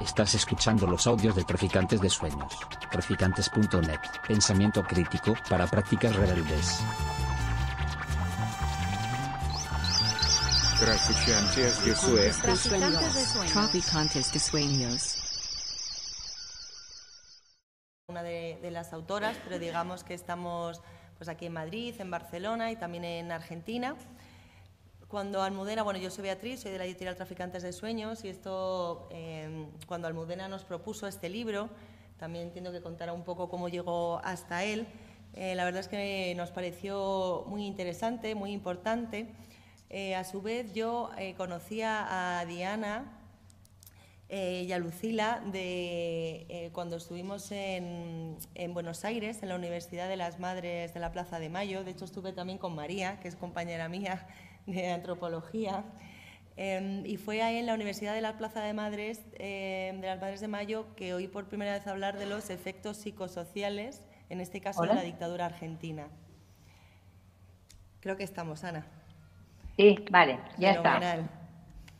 Estás escuchando los audios de Traficantes de Sueños. Traficantes.net. Pensamiento crítico para prácticas rebeldes. Traficantes de Sueños. Traficantes de sueños. Una de, de las autoras, pero digamos que estamos pues aquí en Madrid, en Barcelona y también en Argentina. Cuando Almudena, bueno, yo soy Beatriz, soy de la editorial Traficantes de Sueños y esto, eh, cuando Almudena nos propuso este libro, también entiendo que contará un poco cómo llegó hasta él. Eh, la verdad es que nos pareció muy interesante, muy importante. Eh, a su vez, yo eh, conocía a Diana eh, y a Lucila de eh, cuando estuvimos en, en Buenos Aires, en la Universidad de las Madres de la Plaza de Mayo. De hecho, estuve también con María, que es compañera mía de antropología. Eh, y fue ahí en la Universidad de la Plaza de Madres, eh, de las Madres de Mayo, que oí por primera vez hablar de los efectos psicosociales, en este caso de la dictadura argentina. Creo que estamos, Ana. Sí, vale, ya está. Fenomenal.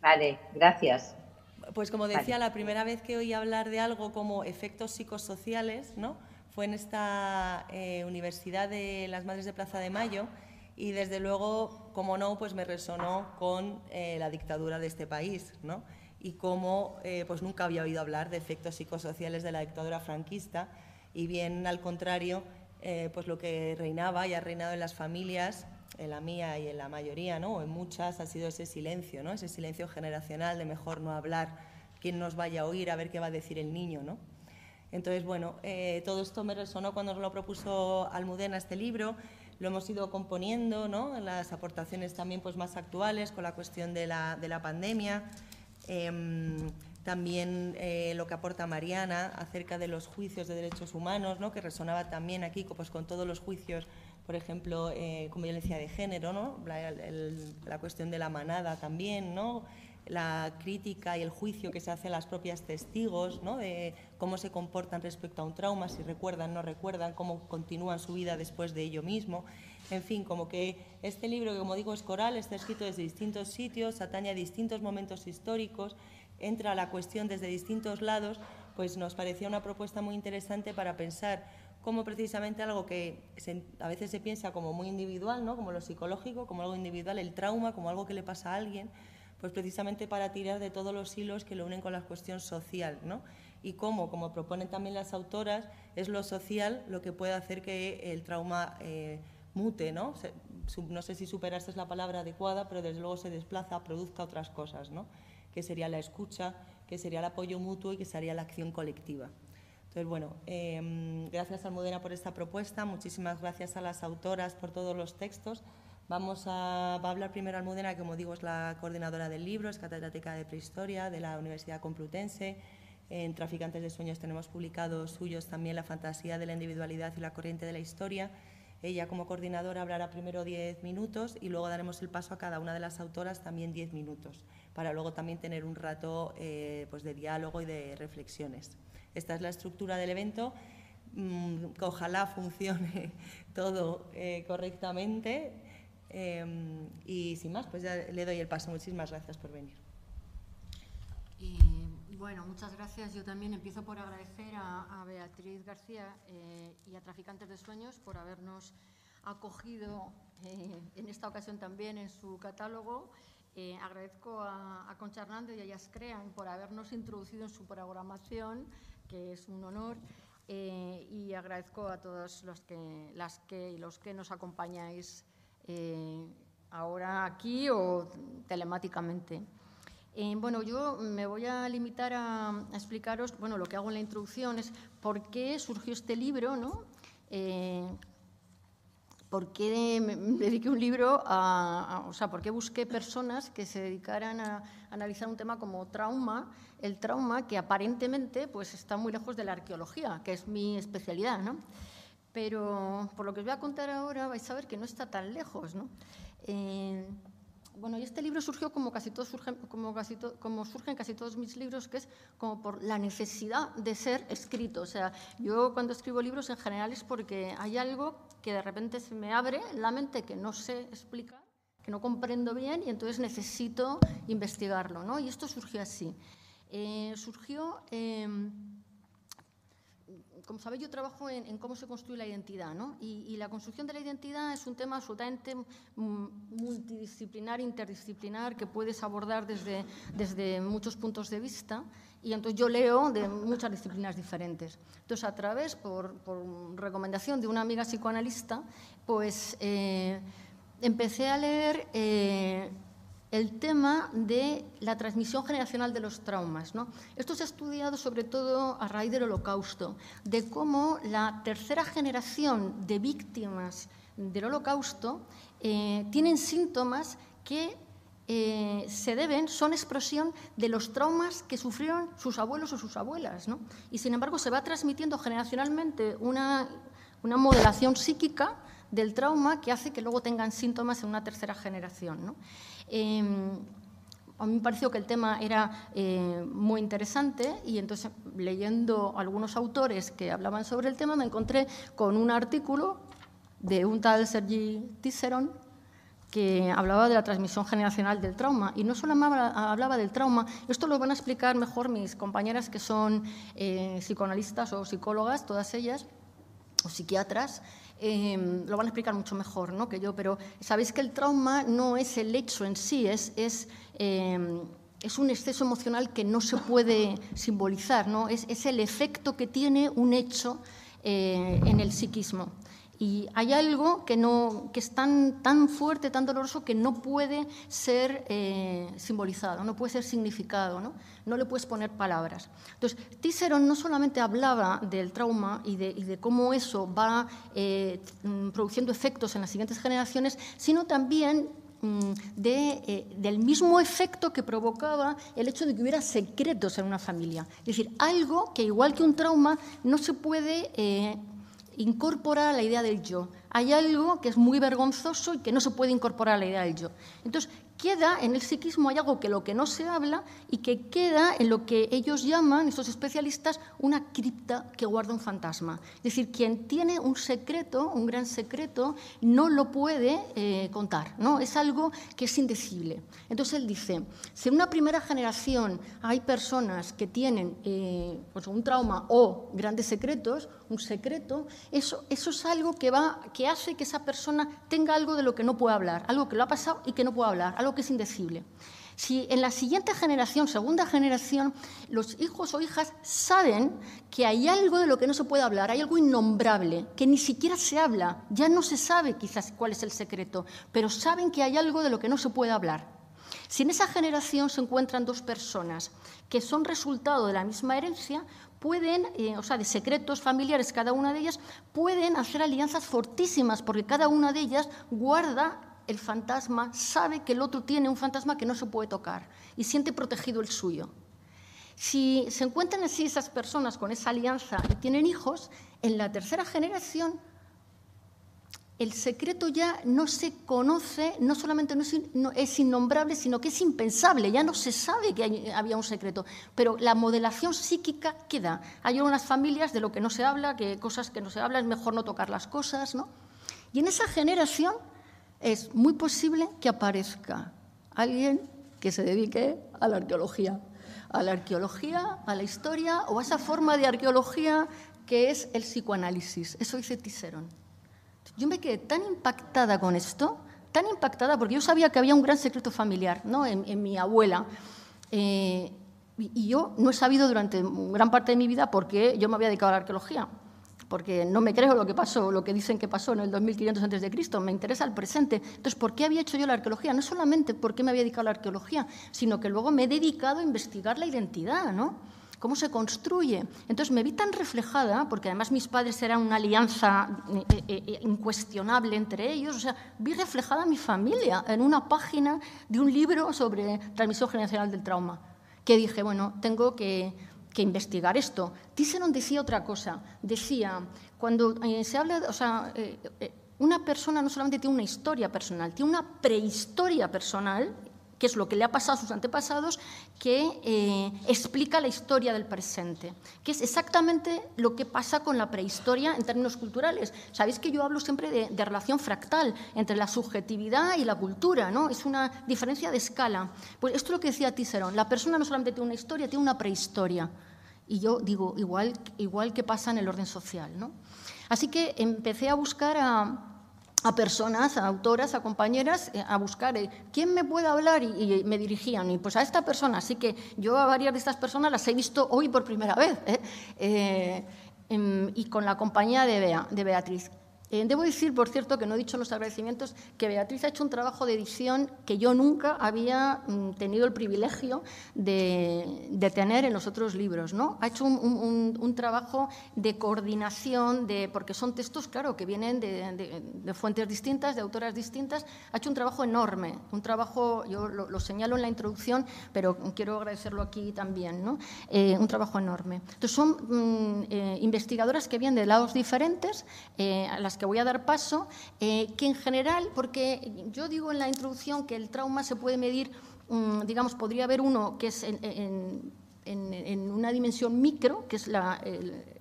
Vale, gracias. Pues como decía, la primera vez que oí hablar de algo como efectos psicosociales, ¿no? Fue en esta eh, Universidad de las Madres de Plaza de Mayo y desde luego, como no, pues me resonó con eh, la dictadura de este país, ¿no? Y cómo eh, pues nunca había oído hablar de efectos psicosociales de la dictadura franquista y bien al contrario, eh, pues lo que reinaba y ha reinado en las familias, en la mía y en la mayoría, ¿no? o en muchas, ha sido ese silencio, ¿no? ese silencio generacional de mejor no hablar, quién nos vaya a oír, a ver qué va a decir el niño. ¿no? Entonces, bueno, eh, todo esto me resonó cuando nos lo propuso Almudena este libro, lo hemos ido componiendo, ¿no? las aportaciones también pues, más actuales con la cuestión de la, de la pandemia. Em, también eh, lo que aporta Mariana acerca de los juicios de derechos humanos, ¿no? que resonaba también aquí pues, con todos los juicios, por ejemplo, eh, violencia de género, ¿no? la, la cuestión de la manada también, ¿no? La crítica y el juicio que se hace a las propias testigos, ¿no? de cómo se comportan respecto a un trauma, si recuerdan, no recuerdan, cómo continúan su vida después de ello mismo. En fin, como que este libro, que como digo, es coral, está escrito desde distintos sitios, atañe a distintos momentos históricos, entra a la cuestión desde distintos lados, pues nos parecía una propuesta muy interesante para pensar cómo precisamente algo que a veces se piensa como muy individual, ¿no? como lo psicológico, como algo individual, el trauma, como algo que le pasa a alguien, pues precisamente para tirar de todos los hilos que lo unen con la cuestión social, ¿no? Y cómo, como proponen también las autoras, es lo social lo que puede hacer que el trauma eh, mute, ¿no? Se- no sé si superarse es la palabra adecuada, pero desde luego se desplaza, produzca otras cosas, ¿no? Que sería la escucha, que sería el apoyo mutuo y que sería la acción colectiva. Entonces, bueno, eh, gracias Almudena por esta propuesta, muchísimas gracias a las autoras por todos los textos. Vamos a, hablar primero Almudena, que como digo es la coordinadora del libro, es catedrática de prehistoria de la Universidad Complutense. En Traficantes de Sueños tenemos publicados suyos también La fantasía de la individualidad y la corriente de la historia. Ella como coordinadora hablará primero 10 minutos y luego daremos el paso a cada una de las autoras también 10 minutos, para luego también tener un rato eh, pues de diálogo y de reflexiones. Esta es la estructura del evento, mm, ojalá funcione todo eh, correctamente. Eh, y sin más, pues ya le doy el paso. Muchísimas gracias por venir. Bueno, muchas gracias. Yo también empiezo por agradecer a, a Beatriz García eh, y a Traficantes de Sueños por habernos acogido eh, en esta ocasión también en su catálogo. Eh, agradezco a, a Concha Hernández y a Jazz Crean por habernos introducido en su programación, que es un honor. Eh, y agradezco a todos los que, las que y los que nos acompañáis eh, ahora aquí o telemáticamente. Eh, bueno, yo me voy a limitar a, a explicaros, bueno, lo que hago en la introducción es por qué surgió este libro, ¿no? Eh, ¿Por qué me dediqué un libro a, a- o sea, por qué busqué personas que se dedicaran a analizar un tema como trauma, el trauma que aparentemente pues está muy lejos de la arqueología, que es mi especialidad, ¿no? Pero por lo que os voy a contar ahora vais a ver que no está tan lejos, ¿no? Eh, bueno, y este libro surgió como casi todos surgen, como casi to- como surgen casi todos mis libros, que es como por la necesidad de ser escrito. O sea, yo cuando escribo libros en general es porque hay algo que de repente se me abre en la mente que no sé explicar, que no comprendo bien y entonces necesito investigarlo, ¿no? Y esto surgió así. Eh, surgió, em, como sabéis, yo trabajo en, cómo se construye la identidad, ¿no? y, la construcción de la identidad es un tema absolutamente mm, multidisciplinar, interdisciplinar, que puedes abordar desde, desde muchos puntos de vista. Y entonces yo leo de muchas disciplinas diferentes. Entonces, a través, por, recomendación de una amiga psicoanalista, pues eh, empecé a leer eh, el tema de la transmisión generacional de los traumas. ¿no? Esto se ha estudiado sobre todo a raíz del holocausto, de cómo la tercera generación de víctimas del holocausto eh, tienen síntomas que eh, se deben, son expresión de los traumas que sufrieron sus abuelos o sus abuelas. ¿no? Y sin embargo se va transmitiendo generacionalmente una, una modelación psíquica del trauma que hace que luego tengan síntomas en una tercera generación. ¿no? Em, a mí me pareció que el tema era eh, muy interesante y entonces leyendo algunos autores que hablaban sobre el tema me encontré con un artículo de un tal Sergi Tisseron que hablaba de la transmisión generacional del trauma. Y no solo hablaba del trauma, esto lo van a explicar mejor mis compañeras que son eh, psicoanalistas o psicólogas, todas ellas, o psiquiatras, Em, lo van a explicar mucho mejor ¿no? que yo, pero sabéis que el trauma no es el hecho en sí, es, es, em, es un exceso emocional que no se puede simbolizar, ¿no? es, es el efecto que tiene un hecho eh, en el psiquismo. Y hay algo que, no, que es tan, tan fuerte, tan doloroso, que no puede ser eh, simbolizado, no puede ser significado, ¿no? no le puedes poner palabras. Entonces, Tisseron no solamente hablaba del trauma y de, y de cómo eso va eh, mm, produciendo efectos en las siguientes generaciones, sino también mm, de, eh, del mismo efecto que provocaba el hecho de que hubiera secretos en una familia. Es decir, algo que igual que un trauma no se puede incorporar la idea del yo. Hay algo que es muy vergonzoso y que no se puede incorporar a la idea del yo. Entonces, queda en el psiquismo, hay algo que lo que no se habla y que queda en lo que ellos llaman, estos especialistas, una cripta que guarda un fantasma. Es decir, quien tiene un secreto, un gran secreto, no lo puede eh, contar, ¿no? es algo que es indecible. Entonces él dice, si en una primera generación hay personas que tienen eh, pues un trauma o grandes secretos, un secreto, eso, eso es algo que, va, que hace que esa persona tenga algo de lo que no puede hablar, algo que lo ha pasado y que no puede hablar, algo que es indecible. Si en la siguiente generación, segunda generación, los hijos o hijas saben que hay algo de lo que no se puede hablar, hay algo innombrable, que ni siquiera se habla, ya no se sabe quizás cuál es el secreto, pero saben que hay algo de lo que no se puede hablar. Si en esa generación se encuentran dos personas que son resultado de la misma herencia, pueden, eh, o sea, de secretos familiares cada una de ellas, pueden hacer alianzas fortísimas porque cada una de ellas guarda el fantasma sabe que el otro tiene un fantasma que no se puede tocar y siente protegido el suyo. Si se encuentran así esas personas con esa alianza y tienen hijos, en la tercera generación el secreto ya no se conoce, no solamente no es, innombrable, sino que es impensable, ya no se sabe que había un secreto, pero la modelación psíquica queda. Hay unas familias de lo que no se habla, que cosas que no se habla, es mejor no tocar las cosas, ¿no? Y en esa generación es muy posible que aparezca alguien que se dedique a la arqueología, a la arqueología, a la historia o a esa forma de arqueología que es el psicoanálisis. Eso dice Ticerón. Yo me quedé tan impactada con esto, tan impactada, porque yo sabía que había un gran secreto familiar ¿no? en, mi abuela. Eh, y yo no he sabido durante gran parte de mi vida por qué yo me había dedicado a la arqueología porque no me creo lo que pasó, lo que dicen que pasó en el 2500 a.C., me interesa el presente. Entonces, ¿por qué había hecho yo la arqueología? No solamente por qué me había dedicado a la arqueología, sino que luego me he dedicado a investigar la identidad, ¿no? Cómo se construye. Entonces me vi tan reflejada, porque además mis padres eran una alianza eh, eh, eh, incuestionable entre ellos, o sea, vi reflejada mi familia en una página de un libro sobre transmisión generacional del trauma, que dije, bueno, tengo que investigar esto. Tisseron decía otra cosa. Decía, cuando se habla, o sea, una persona no solamente tiene una historia personal, tiene una prehistoria personal que es lo que le ha pasado a sus antepasados, que eh, explica la historia del presente, que es exactamente lo que pasa con la prehistoria en términos culturales. Sabéis que yo hablo siempre de, relación fractal entre la subjetividad y la cultura, ¿no? Es una diferencia de escala. Pues esto es lo que decía Tiserón, la persona no solamente tiene una historia, tiene una prehistoria. Y yo digo, igual, igual que pasa en el orden social, ¿no? Así que empecé a buscar a, a personas, a autoras, a compañeras, eh, a buscar eh, quién me puede hablar y, me dirigían. Y pues a esta persona, así que yo a varias de estas personas las he visto hoy por primera vez ¿eh? Em, y con la compañía de, de Beatriz. Eh, debo decir, por cierto, que no he dicho los agradecimientos, que Beatriz ha hecho un trabajo de edición que yo nunca había mm, tenido el privilegio de, tener en los otros libros. ¿no? Ha hecho un, trabajo de coordinación, de, porque son textos, claro, que vienen de, fuentes distintas, de autoras distintas. Ha hecho un trabajo enorme, un trabajo, yo lo, señalo en la introducción, pero quiero agradecerlo aquí también, ¿no? Eh, un trabajo enorme. Entonces, son mm, eh, investigadoras que vienen de lados diferentes, a las que voy a dar paso, eh, que en general, porque yo digo en la introducción que el trauma se puede medir, mm, digamos, podría haber uno que es en, una dimensión micro, que es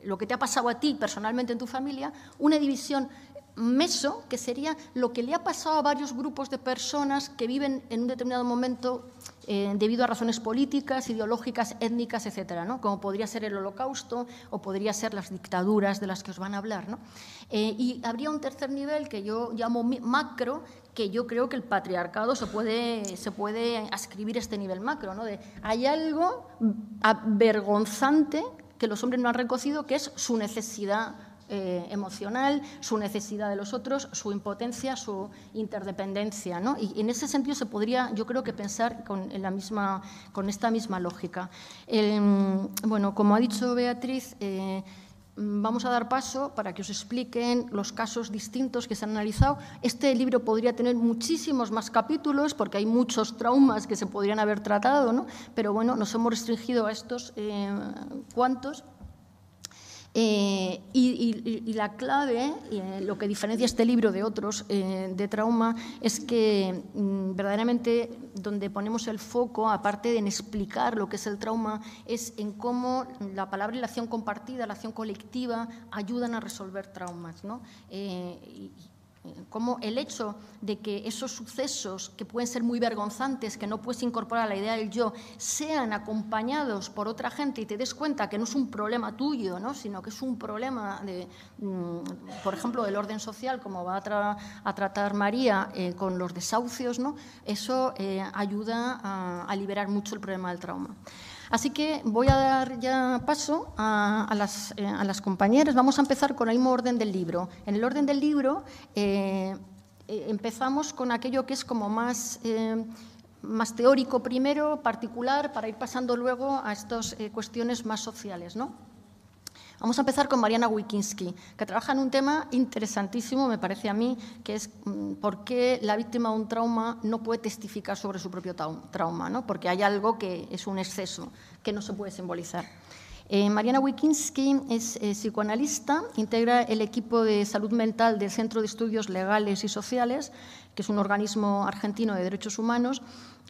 lo que te ha pasado a ti personalmente en tu familia, una división meso, que sería lo que le ha pasado a varios grupos de personas que viven en un determinado momento eh, debido a razones políticas, ideológicas, étnicas, etcétera, ¿no? como podría ser el holocausto o podría ser las dictaduras de las que os van a hablar. ¿no? Eh, y habría un tercer nivel que yo llamo macro, que yo creo que el patriarcado se puede, se puede ascribir este nivel macro. ¿no? De, hay algo avergonzante que los hombres no han recogido, que es su necesidad eh, emocional, su necesidad de los otros, su impotencia, su interdependencia. ¿no? Y en ese sentido se podría, yo creo que pensar con, la misma, con esta misma lógica. bueno, como ha dicho Beatriz, eh, vamos a dar paso para que os expliquen los casos distintos que se han analizado. Este libro podría tener muchísimos más capítulos porque hay muchos traumas que se podrían haber tratado, ¿no? pero bueno, nos hemos restringido a estos eh, cuantos eh, y, la clave, eh, lo que diferencia este libro de otros eh, de trauma, es que mm, verdaderamente donde ponemos el foco, aparte de explicar lo que es el trauma, es en cómo la palabra y la acción compartida, la acción colectiva, ayudan a resolver traumas. ¿no? Como el hecho de que esos sucesos que pueden ser muy vergonzantes, que no puedes incorporar a la idea del yo, sean acompañados por otra gente y te des cuenta que no es un problema tuyo, ¿no? sino que es un problema, de, mm, por ejemplo, del orden social, como va a, tratar María eh, con los desahucios, ¿no? eso eh, ayuda a liberar mucho el problema del trauma. Así que voy a dar ya paso eh, a, las, compañeras. Vamos a empezar con el mismo orden del libro. En el orden del libro eh, eh, empezamos con aquello que es como más, más teórico primero, particular, para ir pasando luego a estas cuestiones más sociales. ¿no? Vamos a empezar con Mariana Wikinski, que trabaja en un tema interesantísimo, me parece a mí, que es mm, por qué la víctima de un trauma no puede testificar sobre su propio trauma, ¿no? porque hay algo que es un exceso, que no se puede simbolizar. Eh, Mariana Wikinski es eh, psicoanalista, integra el equipo de salud mental del Centro de Estudios Legales y Sociales, que es un organismo argentino de derechos humanos,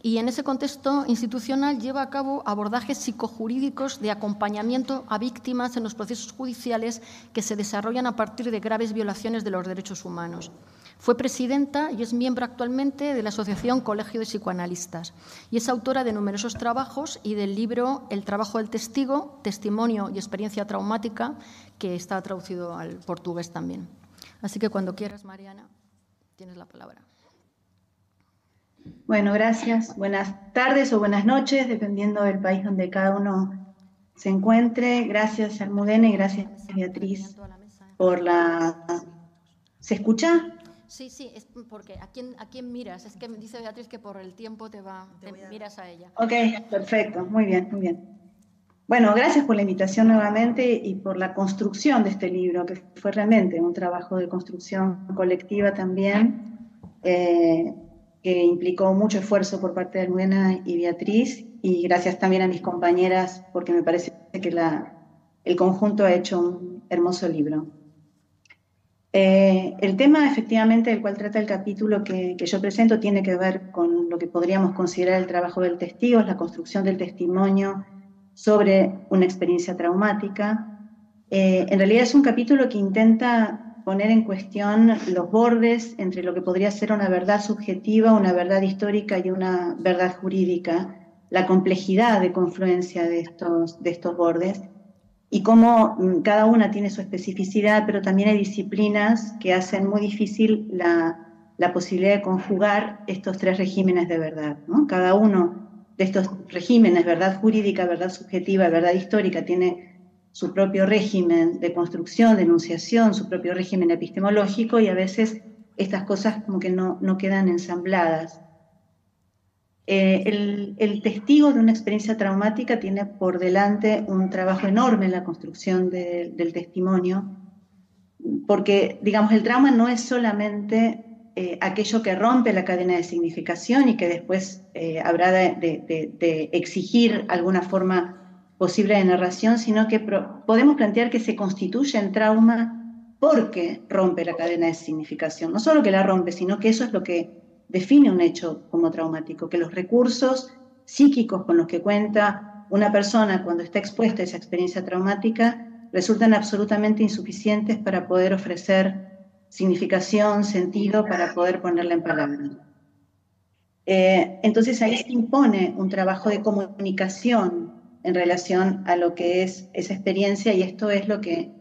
y en ese contexto institucional lleva a cabo abordajes psicojurídicos de acompañamiento a víctimas en los procesos judiciales que se desarrollan a partir de graves violaciones de los derechos humanos. Fue presidenta y es miembro actualmente de la Asociación Colegio de Psicoanalistas y es autora de numerosos trabajos y del libro El trabajo del testigo, testimonio y experiencia traumática, que está traducido al portugués también. Así que cuando quieras, Mariana, tienes la palabra. Bueno, gracias. Buenas tardes o buenas noches, dependiendo del país donde cada uno se encuentre. Gracias, Almudena, y gracias, Beatriz, por la... ¿Se escucha? Sí, sí, es porque ¿a quién, ¿a quién miras? Es que dice Beatriz que por el tiempo te va, te miras a ella. Ok, perfecto, muy bien, muy bien. Bueno, gracias por la invitación nuevamente y por la construcción de este libro, que fue realmente un trabajo de construcción colectiva también. Eh, que implicó mucho esfuerzo por parte de Almudena y Beatriz, y gracias también a mis compañeras, porque me parece que la, el conjunto ha hecho un hermoso libro. Eh, el tema efectivamente del cual trata el capítulo que, yo presento tiene que ver con lo que podríamos considerar el trabajo del testigo, la construcción del testimonio sobre una experiencia traumática. Eh, en realidad es un capítulo que intenta poner en cuestión los bordes entre lo que podría ser una verdad subjetiva, una verdad histórica y una verdad jurídica, la complejidad de confluencia de estos, de estos bordes y cómo mm, cada una tiene su especificidad, pero también hay disciplinas que hacen muy difícil la, posibilidad de conjugar estos tres regímenes de verdad. Cada uno de estos regímenes, verdad jurídica, verdad subjetiva, verdad histórica, tiene su propio régimen de construcción, de enunciación, su propio régimen epistemológico y a veces estas cosas como que no, no quedan ensambladas. Eh, el, testigo de una experiencia traumática tiene por delante un trabajo enorme en la construcción del testimonio, porque, digamos, el trauma no es solamente eh, aquello que rompe la cadena de significación y que después eh, habrá de, exigir alguna forma posible de narración, sino que podemos plantear que se constituye en trauma porque rompe la cadena de significación. No solo que la rompe, sino que eso es lo que define un hecho como traumático, que los recursos psíquicos con los que cuenta una persona cuando está expuesta a esa experiencia traumática resultan absolutamente insuficientes para poder ofrecer significación, sentido, para poder ponerla en palabras. Eh, entonces ahí se impone un trabajo de comunicación en relación a lo que es esa experiencia y esto es lo que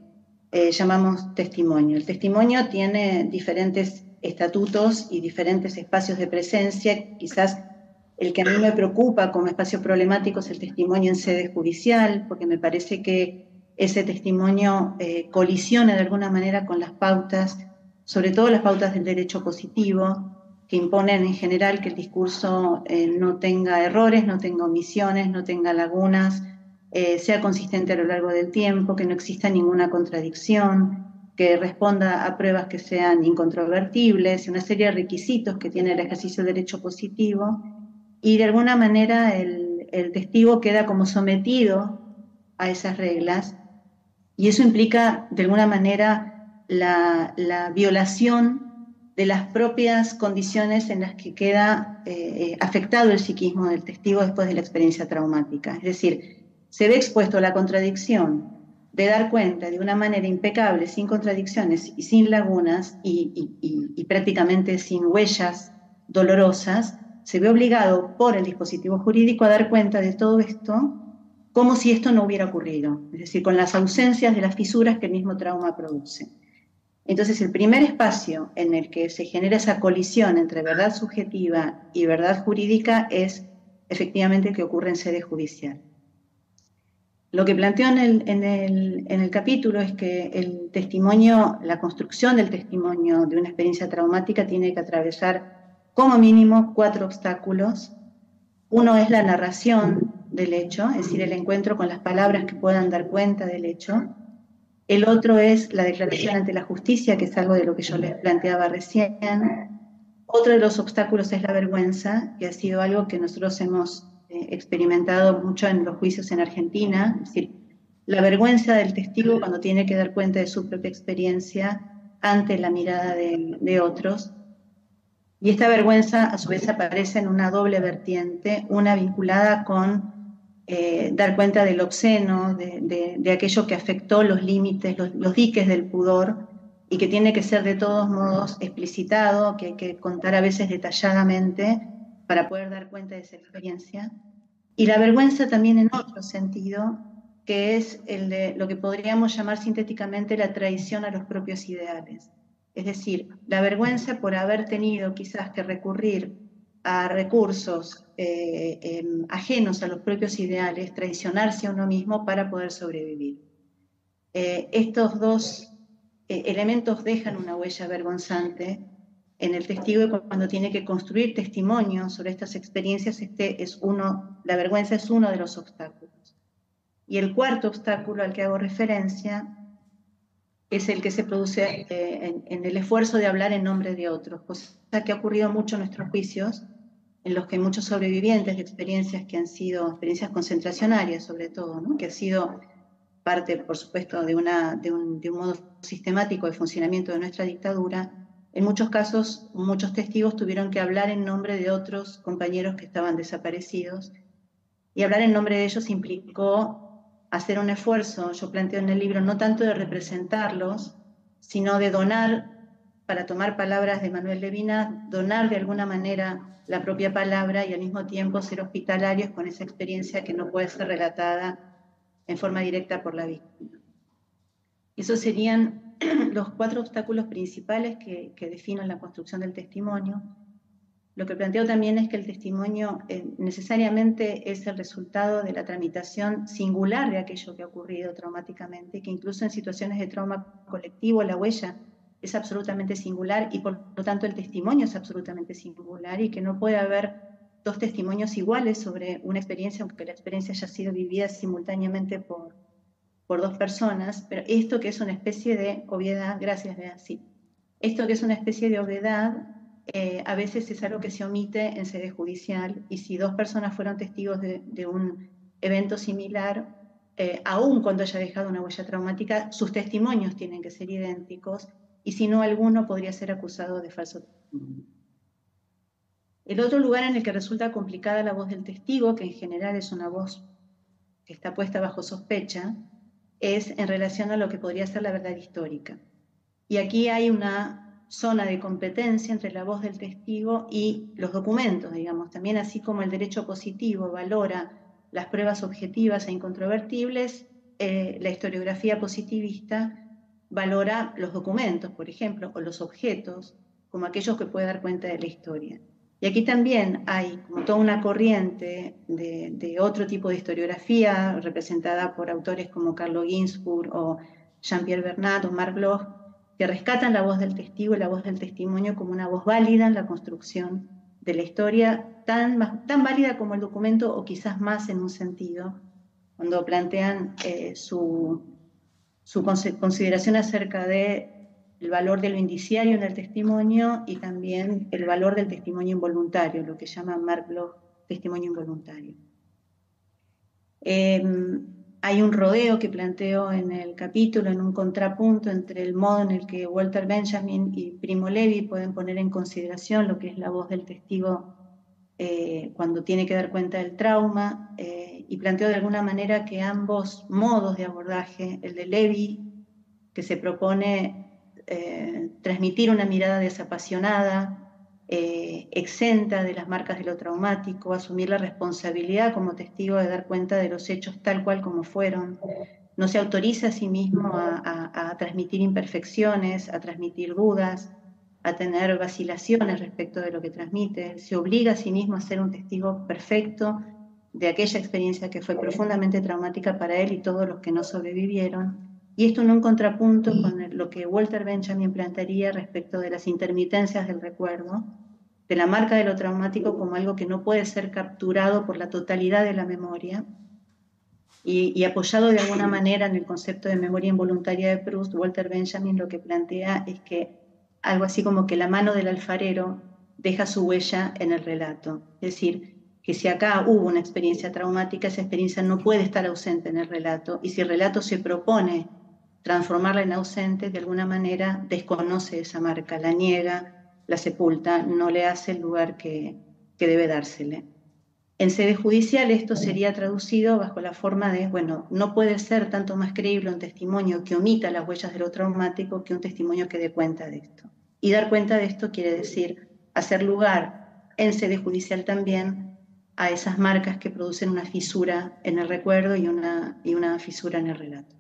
eh, llamamos testimonio. El testimonio tiene diferentes estatutos y diferentes espacios de presencia. Quizás el que a mí me preocupa como espacio problemático es el testimonio en sede judicial, porque me parece que ese testimonio eh, colisiona de alguna manera con las pautas, sobre todo las pautas del derecho positivo, que imponen en general que el discurso eh, no tenga errores, no tenga omisiones, no tenga lagunas, eh, sea consistente a lo largo del tiempo, que no exista ninguna contradicción, que responda a pruebas que sean incontrovertibles, una serie de requisitos que tiene el ejercicio del derecho positivo, y de alguna manera el, testigo queda como sometido a esas reglas, y eso implica de alguna manera la, violación de las propias condiciones en las que queda eh, afectado el psiquismo del testigo después de la experiencia traumática. Es decir, se ve expuesto a la contradicción de dar cuenta de una manera impecable, sin contradicciones y sin lagunas y, prácticamente sin huellas dolorosas, se ve obligado por el dispositivo jurídico a dar cuenta de todo esto como si esto no hubiera ocurrido, es decir, con las ausencias de las fisuras que el mismo trauma produce. Entonces, el primer espacio en el que se genera esa colisión entre verdad subjetiva y verdad jurídica es efectivamente que ocurre en sede judicial. Lo que planteo en el, capítulo es que el testimonio, la construcción del testimonio de una experiencia traumática tiene que atravesar como mínimo cuatro obstáculos. Uno es la narración del hecho, es decir, el encuentro con las palabras que puedan dar cuenta del hecho. El otro es la declaración ante la justicia, que es algo de lo que yo les planteaba recién. Otro de los obstáculos es la vergüenza, que ha sido algo que nosotros hemos eh, experimentado mucho en los juicios en Argentina, es decir, la vergüenza del testigo cuando tiene que dar cuenta de su propia experiencia ante la mirada de, otros. Y esta vergüenza a su vez aparece en una doble vertiente, una vinculada con eh, dar cuenta del obsceno, de, aquello que afectó los límites, los, los, diques del pudor, y que tiene que ser de todos modos explicitado, que hay que contar a veces detalladamente para poder dar cuenta de esa experiencia. Y la vergüenza también en otro sentido, que es el de lo que podríamos llamar sintéticamente la traición a los propios ideales. Es decir, la vergüenza por haber tenido quizás que recurrir a recursos eh, em, ajenos a los propios ideales, traicionarse a uno mismo para poder sobrevivir. Eh, estos dos eh, elementos dejan una huella vergonzante en el testigo cuando tiene que construir testimonio sobre estas experiencias, este es uno, la vergüenza es uno de los obstáculos. Y el cuarto obstáculo al que hago referencia es el que se produce eh, en, el esfuerzo de hablar en nombre de otros, cosa que ha ocurrido mucho en nuestros juicios, en los que muchos sobrevivientes de experiencias que han sido experiencias concentracionarias, sobre todo, que ha sido parte, por supuesto, de, un, de un modo sistemático de funcionamiento de nuestra dictadura, en muchos casos, muchos testigos tuvieron que hablar en nombre de otros compañeros que estaban desaparecidos. Y hablar en nombre de ellos implicó hacer un esfuerzo, yo planteo en el libro, no tanto de representarlos, sino de donar, para tomar palabras de Manuel Levina, donar de alguna manera la propia palabra y al mismo tiempo ser hospitalarios con esa experiencia que no puede ser relatada en forma directa por la víctima. Esos serían los cuatro obstáculos principales que, definen la construcción del testimonio. Lo que planteo también es que el testimonio eh, necesariamente es el resultado de la tramitación singular de aquello que ha ocurrido traumáticamente, que incluso en situaciones de trauma colectivo la huella es absolutamente singular y por lo tanto el testimonio es absolutamente singular y que no puede haber dos testimonios iguales sobre una experiencia, aunque la experiencia haya sido vivida simultáneamente por, por dos personas, pero esto que es una especie de obviedad, gracias Bea, sí, esto que es una especie de obviedad eh, a veces es algo que se omite en sede judicial y si dos personas fueron testigos de, un evento similar, eh, aun cuando haya dejado una huella traumática, sus testimonios tienen que ser idénticos y si no alguno podría ser acusado de falso testimonio. El otro lugar en el que resulta complicada la voz del testigo, que en general es una voz que está puesta bajo sospecha, es en relación a lo que podría ser la verdad histórica. Y aquí hay una zona de competencia entre la voz del testigo y los documentos, digamos. También así como el derecho positivo valora las pruebas objetivas e incontrovertibles, eh, la historiografía positivista valora los documentos, por ejemplo, o los objetos, como aquellos que pueden dar cuenta de la historia. Y aquí también hay como toda una corriente de, otro tipo de historiografía representada por autores como Carlo Ginzburg o Jean-Pierre Bernat o Marc Bloch, que rescatan la voz del testigo y la voz del testimonio como una voz válida en la construcción de la historia, tan, tan válida como el documento o quizás más en un sentido, cuando plantean eh, su, su consideración acerca de el valor de lo indiciario en el testimonio y también el valor del testimonio involuntario, lo que llama Mark Bloch testimonio involuntario. Em, hay un rodeo que planteo en el capítulo, en un contrapunto entre el modo en el que Walter Benjamin y Primo Levi pueden poner en consideración lo que es la voz del testigo eh, cuando tiene que dar cuenta del trauma, eh, y planteo de alguna manera que ambos modos de abordaje, el de Levi, que se propone eh, transmitir una mirada desapasionada, eh, exenta de las marcas de lo traumático, asumir la responsabilidad como testigo de dar cuenta de los hechos tal cual como fueron. No se autoriza a sí mismo a, transmitir imperfecciones, a transmitir dudas, a tener vacilaciones respecto de lo que transmite. Se obliga a sí mismo a ser un testigo perfecto de aquella experiencia que fue profundamente traumática para él y todos los que no sobrevivieron y esto en un contrapunto con lo que Walter Benjamin plantearía respecto de las intermitencias del recuerdo, de la marca de lo traumático como algo que no puede ser capturado por la totalidad de la memoria, y, apoyado de alguna manera en el concepto de memoria involuntaria de Proust, Walter Benjamin lo que plantea es que algo así como que la mano del alfarero deja su huella en el relato. Es decir, que si acá hubo una experiencia traumática, esa experiencia no puede estar ausente en el relato. Y si el relato se propone transformarla en ausente, de alguna manera desconoce esa marca, la niega, la sepulta, no le hace el lugar que, debe dársele. En sede judicial esto sería traducido bajo la forma de, bueno, no puede ser tanto más creíble un testimonio que omita las huellas de lo traumático que un testimonio que dé cuenta de esto. Y dar cuenta de esto quiere decir hacer lugar en sede judicial también a esas marcas que producen una fisura en el recuerdo y una, y una fisura en el relato.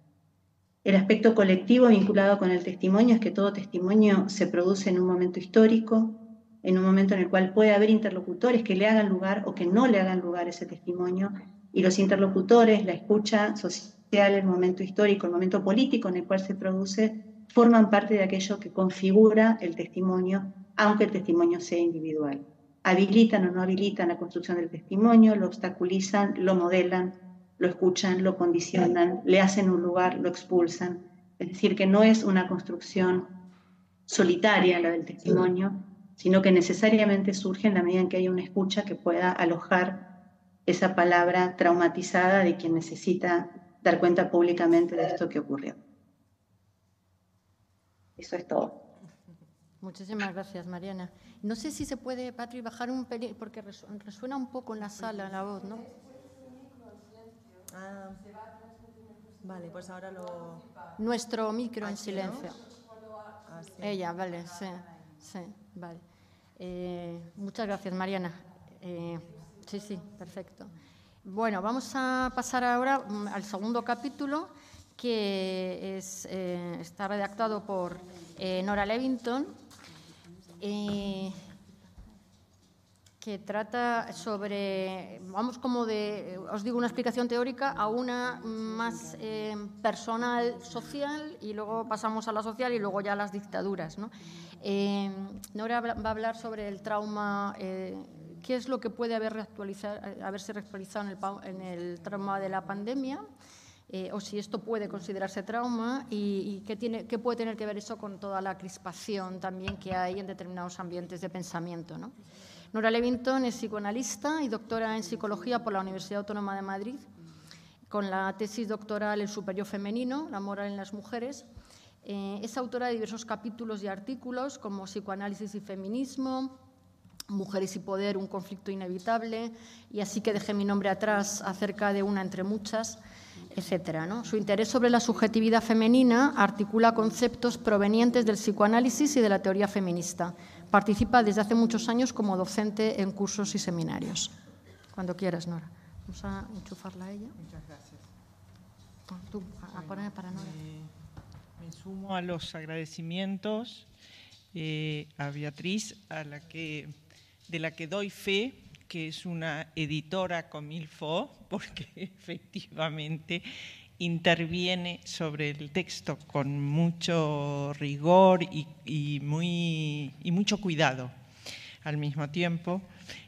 El aspecto colectivo vinculado con el testimonio es que todo testimonio se produce en un momento histórico, en un momento en el cual puede haber interlocutores que le hagan lugar o que no le hagan lugar ese testimonio, y los interlocutores, la escucha social, el momento histórico, el momento político en el cual se produce, forman parte de aquello que configura el testimonio, aunque el testimonio sea individual. Habilitan o no habilitan la construcción del testimonio, lo obstaculizan, lo modelan, lo escuchan, lo condicionan, le hacen un lugar, lo expulsan. Es decir, que no es una construcción solitaria la del testimonio, sino que necesariamente surge en la medida en que hay una escucha que pueda alojar esa palabra traumatizada de quien necesita dar cuenta públicamente de esto que ocurrió. Eso es todo. Muchísimas gracias, Mariana. No sé si se puede, Patri, bajar un pelín, porque resuena un poco en la sala la voz, ¿no? Ah, vale, pues ahora lo... Nuestro micro en silencio. Ah, Ella, vale, sí, sí, vale. Eh, muchas gracias, Mariana. Eh, sí, sí, perfecto. Bueno, vamos a pasar ahora mm, al segundo capítulo, que es, eh, está redactado por Nora Levington que trata sobre, vamos como de, os digo una explicación teórica a una más eh, personal, social, y luego pasamos a la social y luego ya a las dictaduras. ¿no? Eh, Nora va a hablar sobre el trauma, eh, qué es lo que puede haber haberse reactualizado en el, en el trauma de la pandemia, o si esto puede considerarse trauma y, qué, tiene, qué puede tener que ver eso con toda la crispación también que hay en determinados ambientes de pensamiento. ¿no? Nora Levington es psicoanalista y doctora en psicología por la Universidad Autónoma de Madrid, con la tesis doctoral El superior femenino, la moral en las mujeres. Eh, es autora de diversos capítulos y artículos como Psicoanálisis y Feminismo, Mujeres y Poder, un conflicto inevitable, y así que dejé mi nombre atrás acerca de una entre muchas, etc. Su interés sobre la subjetividad femenina articula conceptos provenientes del psicoanálisis y de la teoría feminista. Participa desde hace muchos años como docente en cursos y seminarios. Cuando quieras, Nora. Vamos a enchufarla a ella. Muchas gracias. Tú, a, poner para Nora. me sumo a los agradecimientos eh, a Beatriz, a la que, de la que doy fe, que es una editora con milfo, porque efectivamente interviene sobre el texto con mucho rigor y, muy, y mucho cuidado al mismo tiempo,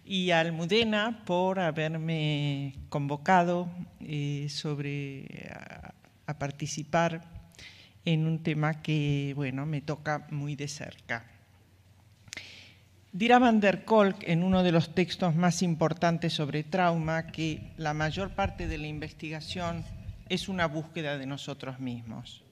y a Almudena por haberme convocado eh, sobre, a, participar en un tema que bueno, me toca muy de cerca. Dirá Van der Kolk en uno de los textos más importantes sobre trauma que la mayor parte de la investigación es una búsqueda de nosotros mismos.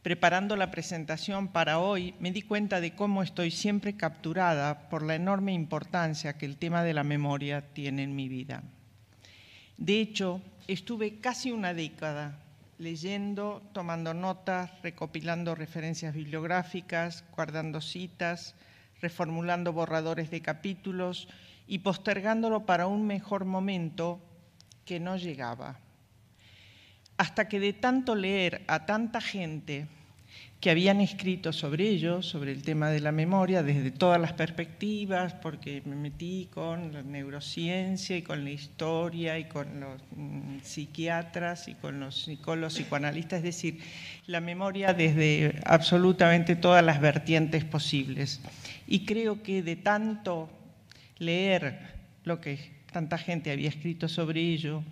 Preparando la presentación para hoy, me di cuenta de cómo estoy siempre capturada por la enorme importancia que el tema de la memoria tiene en mi vida. De hecho, estuve casi una década leyendo, tomando notas, recopilando referencias bibliográficas, guardando citas, reformulando borradores de capítulos y postergándolo para un mejor momento que no llegaba hasta que de tanto leer a tanta gente que habían escrito sobre ello, sobre el tema de la memoria, desde todas las perspectivas, porque me metí con la neurociencia y con la historia y con los mm, psiquiatras y con los psicólogos, psicoanalistas, es decir, la memoria desde absolutamente todas las vertientes posibles. Y creo que de tanto leer lo que tanta gente había escrito sobre ello,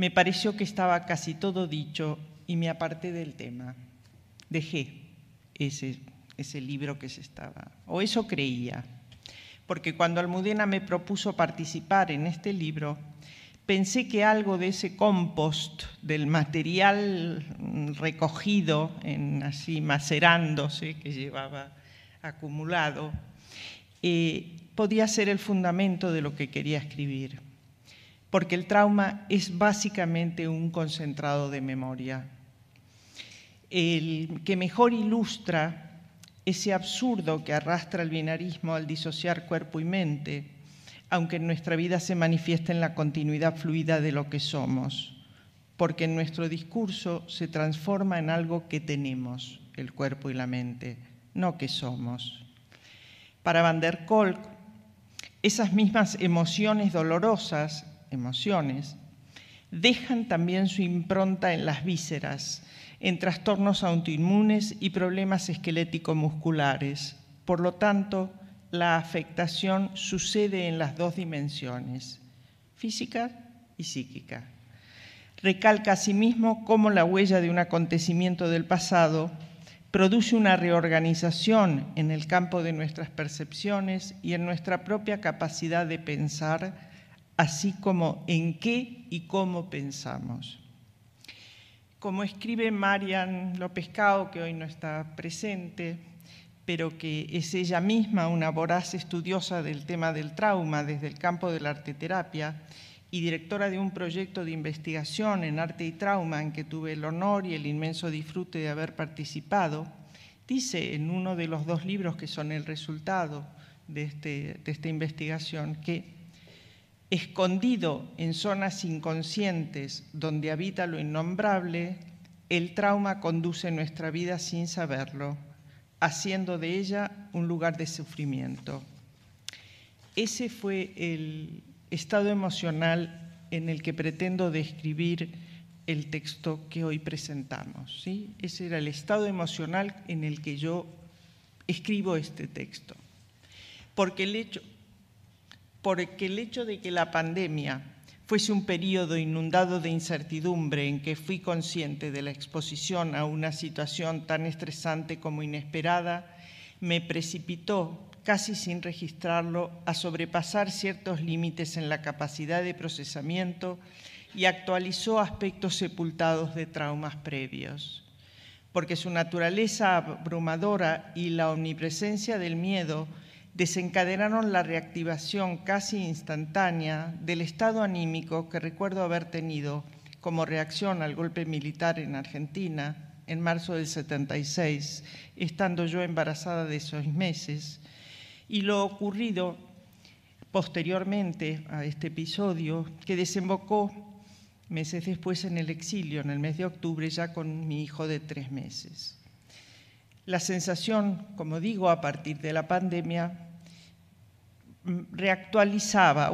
me pareció que estaba casi todo dicho y me aparté del tema. Dejé ese, ese libro que se estaba, o eso creía, porque cuando Almudena me propuso participar en este libro, pensé que algo de ese compost, del material recogido, en, así macerándose, que llevaba acumulado, eh, podía ser el fundamento de lo que quería escribir porque el trauma es básicamente un concentrado de memoria. El que mejor ilustra ese absurdo que arrastra el binarismo al disociar cuerpo y mente, aunque en nuestra vida se manifiesta en la continuidad fluida de lo que somos, porque en nuestro discurso se transforma en algo que tenemos, el cuerpo y la mente, no que somos. Para Van der Kolk, esas mismas emociones dolorosas emociones, dejan también su impronta en las vísceras, en trastornos autoinmunes y problemas esquelético-musculares. Por lo tanto, la afectación sucede en las dos dimensiones, física y psíquica. Recalca asimismo cómo la huella de un acontecimiento del pasado produce una reorganización en el campo de nuestras percepciones y en nuestra propia capacidad de pensar así como en qué y cómo pensamos. Como escribe Marian López Cao, que hoy no está presente, pero que es ella misma una voraz estudiosa del tema del trauma desde el campo de la arteterapia y directora de un proyecto de investigación en arte y trauma en que tuve el honor y el inmenso disfrute de haber participado, dice en uno de los dos libros que son el resultado de, este, de esta investigación que escondido en zonas inconscientes donde habita lo innombrable, el trauma conduce nuestra vida sin saberlo haciendo de ella un lugar de sufrimiento. Ese fue el estado emocional en el que pretendo describir el texto que hoy presentamos. ¿sí? Ese era el estado emocional en el que yo escribo este texto. Porque el hecho, porque el hecho de que la pandemia fuese un periodo inundado de incertidumbre en que fui consciente de la exposición a una situación tan estresante como inesperada, me precipitó, casi sin registrarlo, a sobrepasar ciertos límites en la capacidad de procesamiento y actualizó aspectos sepultados de traumas previos. Porque su naturaleza abrumadora y la omnipresencia del miedo desencadenaron la reactivación casi instantánea del estado anímico que recuerdo haber tenido como reacción al golpe militar en Argentina en marzo del 76, estando yo embarazada de seis meses, y lo ocurrido posteriormente a este episodio, que desembocó meses después en el exilio, en el mes de octubre, ya con mi hijo de tres meses. La sensación, como digo, a partir de la pandemia, mm, reactualizaba,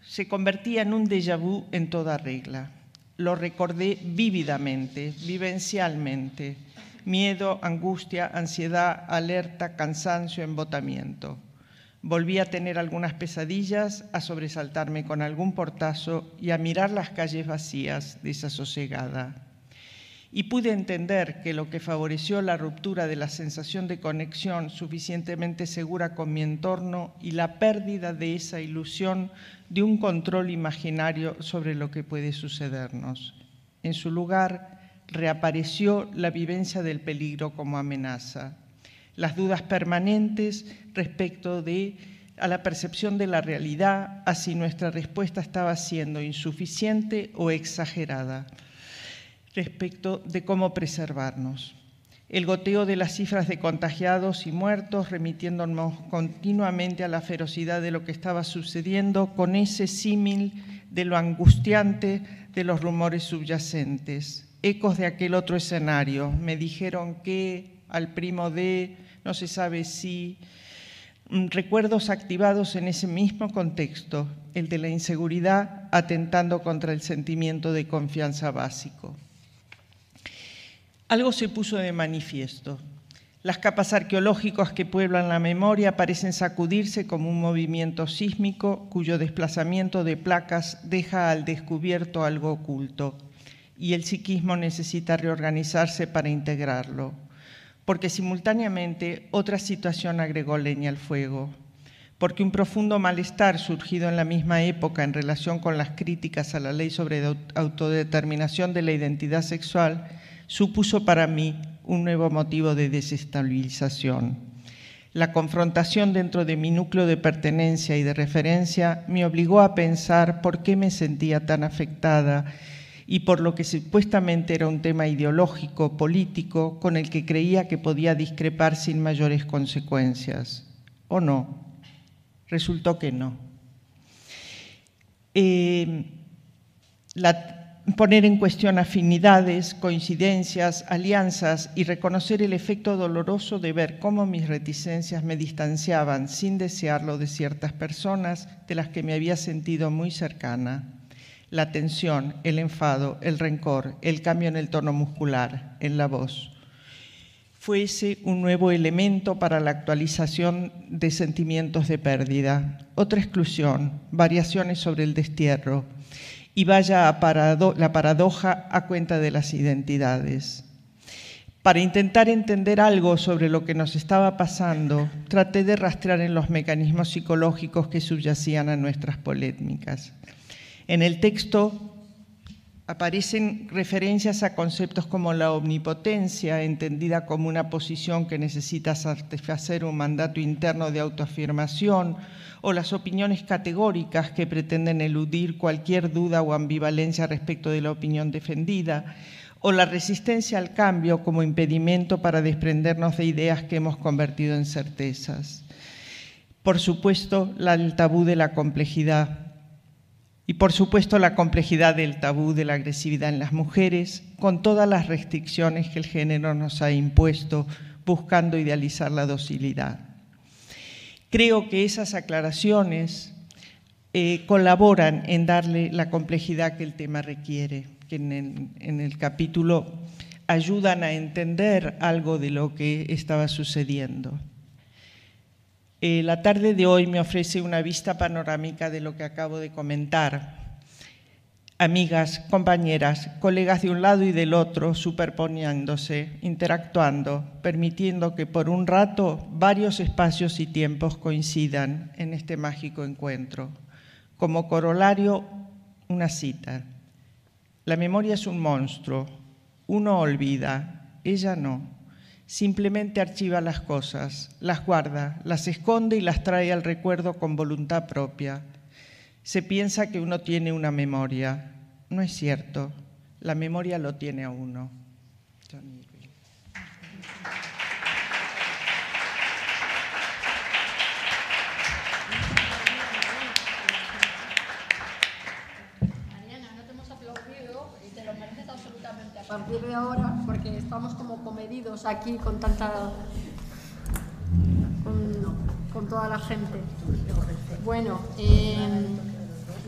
se convertía en un déjà vu en toda regla. Lo recordé vívidamente, vivencialmente. Miedo, angustia, ansiedad, alerta, cansancio, embotamiento. Volví a tener algunas pesadillas, a sobresaltarme con algún portazo y a mirar las calles vacías, desasosegada y pude entender que lo que favoreció la ruptura de la sensación de conexión suficientemente segura con mi entorno y la pérdida de esa ilusión de un control imaginario sobre lo que puede sucedernos. En su lugar, reapareció la vivencia del peligro como amenaza, las dudas permanentes respecto de a la percepción de la realidad, a si nuestra respuesta estaba siendo insuficiente o exagerada respecto de cómo preservarnos. El goteo de las cifras de contagiados y muertos, remitiéndonos continuamente a la ferocidad de lo que estaba sucediendo, con ese símil de lo angustiante de los rumores subyacentes. Ecos de aquel otro escenario. Me dijeron que al primo de, no se sabe si, mm, recuerdos activados en ese mismo contexto, el de la inseguridad atentando contra el sentimiento de confianza básico. Algo se puso de manifiesto. Las capas arqueológicas que pueblan la memoria parecen sacudirse como un movimiento sísmico cuyo desplazamiento de placas deja al descubierto algo oculto y el psiquismo necesita reorganizarse para integrarlo, porque simultáneamente otra situación agregó leña al fuego, porque un profundo malestar surgido en la misma época en relación con las críticas a la ley sobre autodeterminación de la identidad sexual supuso para mí un nuevo motivo de desestabilización. La confrontación dentro de mi núcleo de pertenencia y de referencia me obligó a pensar por qué me sentía tan afectada y por lo que supuestamente era un tema ideológico, político, con el que creía que podía discrepar sin mayores consecuencias. ¿O no? Resultó que no. Eh, la poner en cuestión afinidades, coincidencias, alianzas y reconocer el efecto doloroso de ver cómo mis reticencias me distanciaban sin desearlo de ciertas personas de las que me había sentido muy cercana. La tensión, el enfado, el rencor, el cambio en el tono muscular, en la voz. Fuese un nuevo elemento para la actualización de sentimientos de pérdida. Otra exclusión, variaciones sobre el destierro, y vaya la paradoja a cuenta de las identidades. Para intentar entender algo sobre lo que nos estaba pasando, traté de rastrear en los mecanismos psicológicos que subyacían a nuestras polémicas. En el texto Aparecen referencias a conceptos como la omnipotencia, entendida como una posición que necesita satisfacer un mandato interno de autoafirmación, o las opiniones categóricas que pretenden eludir cualquier duda o ambivalencia respecto de la opinión defendida, o la resistencia al cambio como impedimento para desprendernos de ideas que hemos convertido en certezas. Por supuesto, el tabú de la complejidad, y por supuesto la complejidad del tabú de la agresividad en las mujeres, con todas las restricciones que el género nos ha impuesto, buscando idealizar la docilidad. Creo que esas aclaraciones eh, colaboran en darle la complejidad que el tema requiere, que en el capítulo ayudan a entender algo de lo que estaba sucediendo. Eh, la tarde de hoy me ofrece una vista panorámica de lo que acabo de comentar. Amigas, compañeras, colegas de un lado y del otro, superponiéndose, interactuando, permitiendo que por un rato varios espacios y tiempos coincidan en este mágico encuentro. Como corolario, una cita. La memoria es un monstruo. Uno olvida, ella no simplemente archiva las cosas, las guarda, las esconde y las trae al recuerdo con voluntad propia. Se piensa que uno tiene una memoria. No es cierto, la memoria lo tiene a uno. a partir de ahora, porque estamos como comedidos aquí con tanta. con, toda la gente. Bueno, em,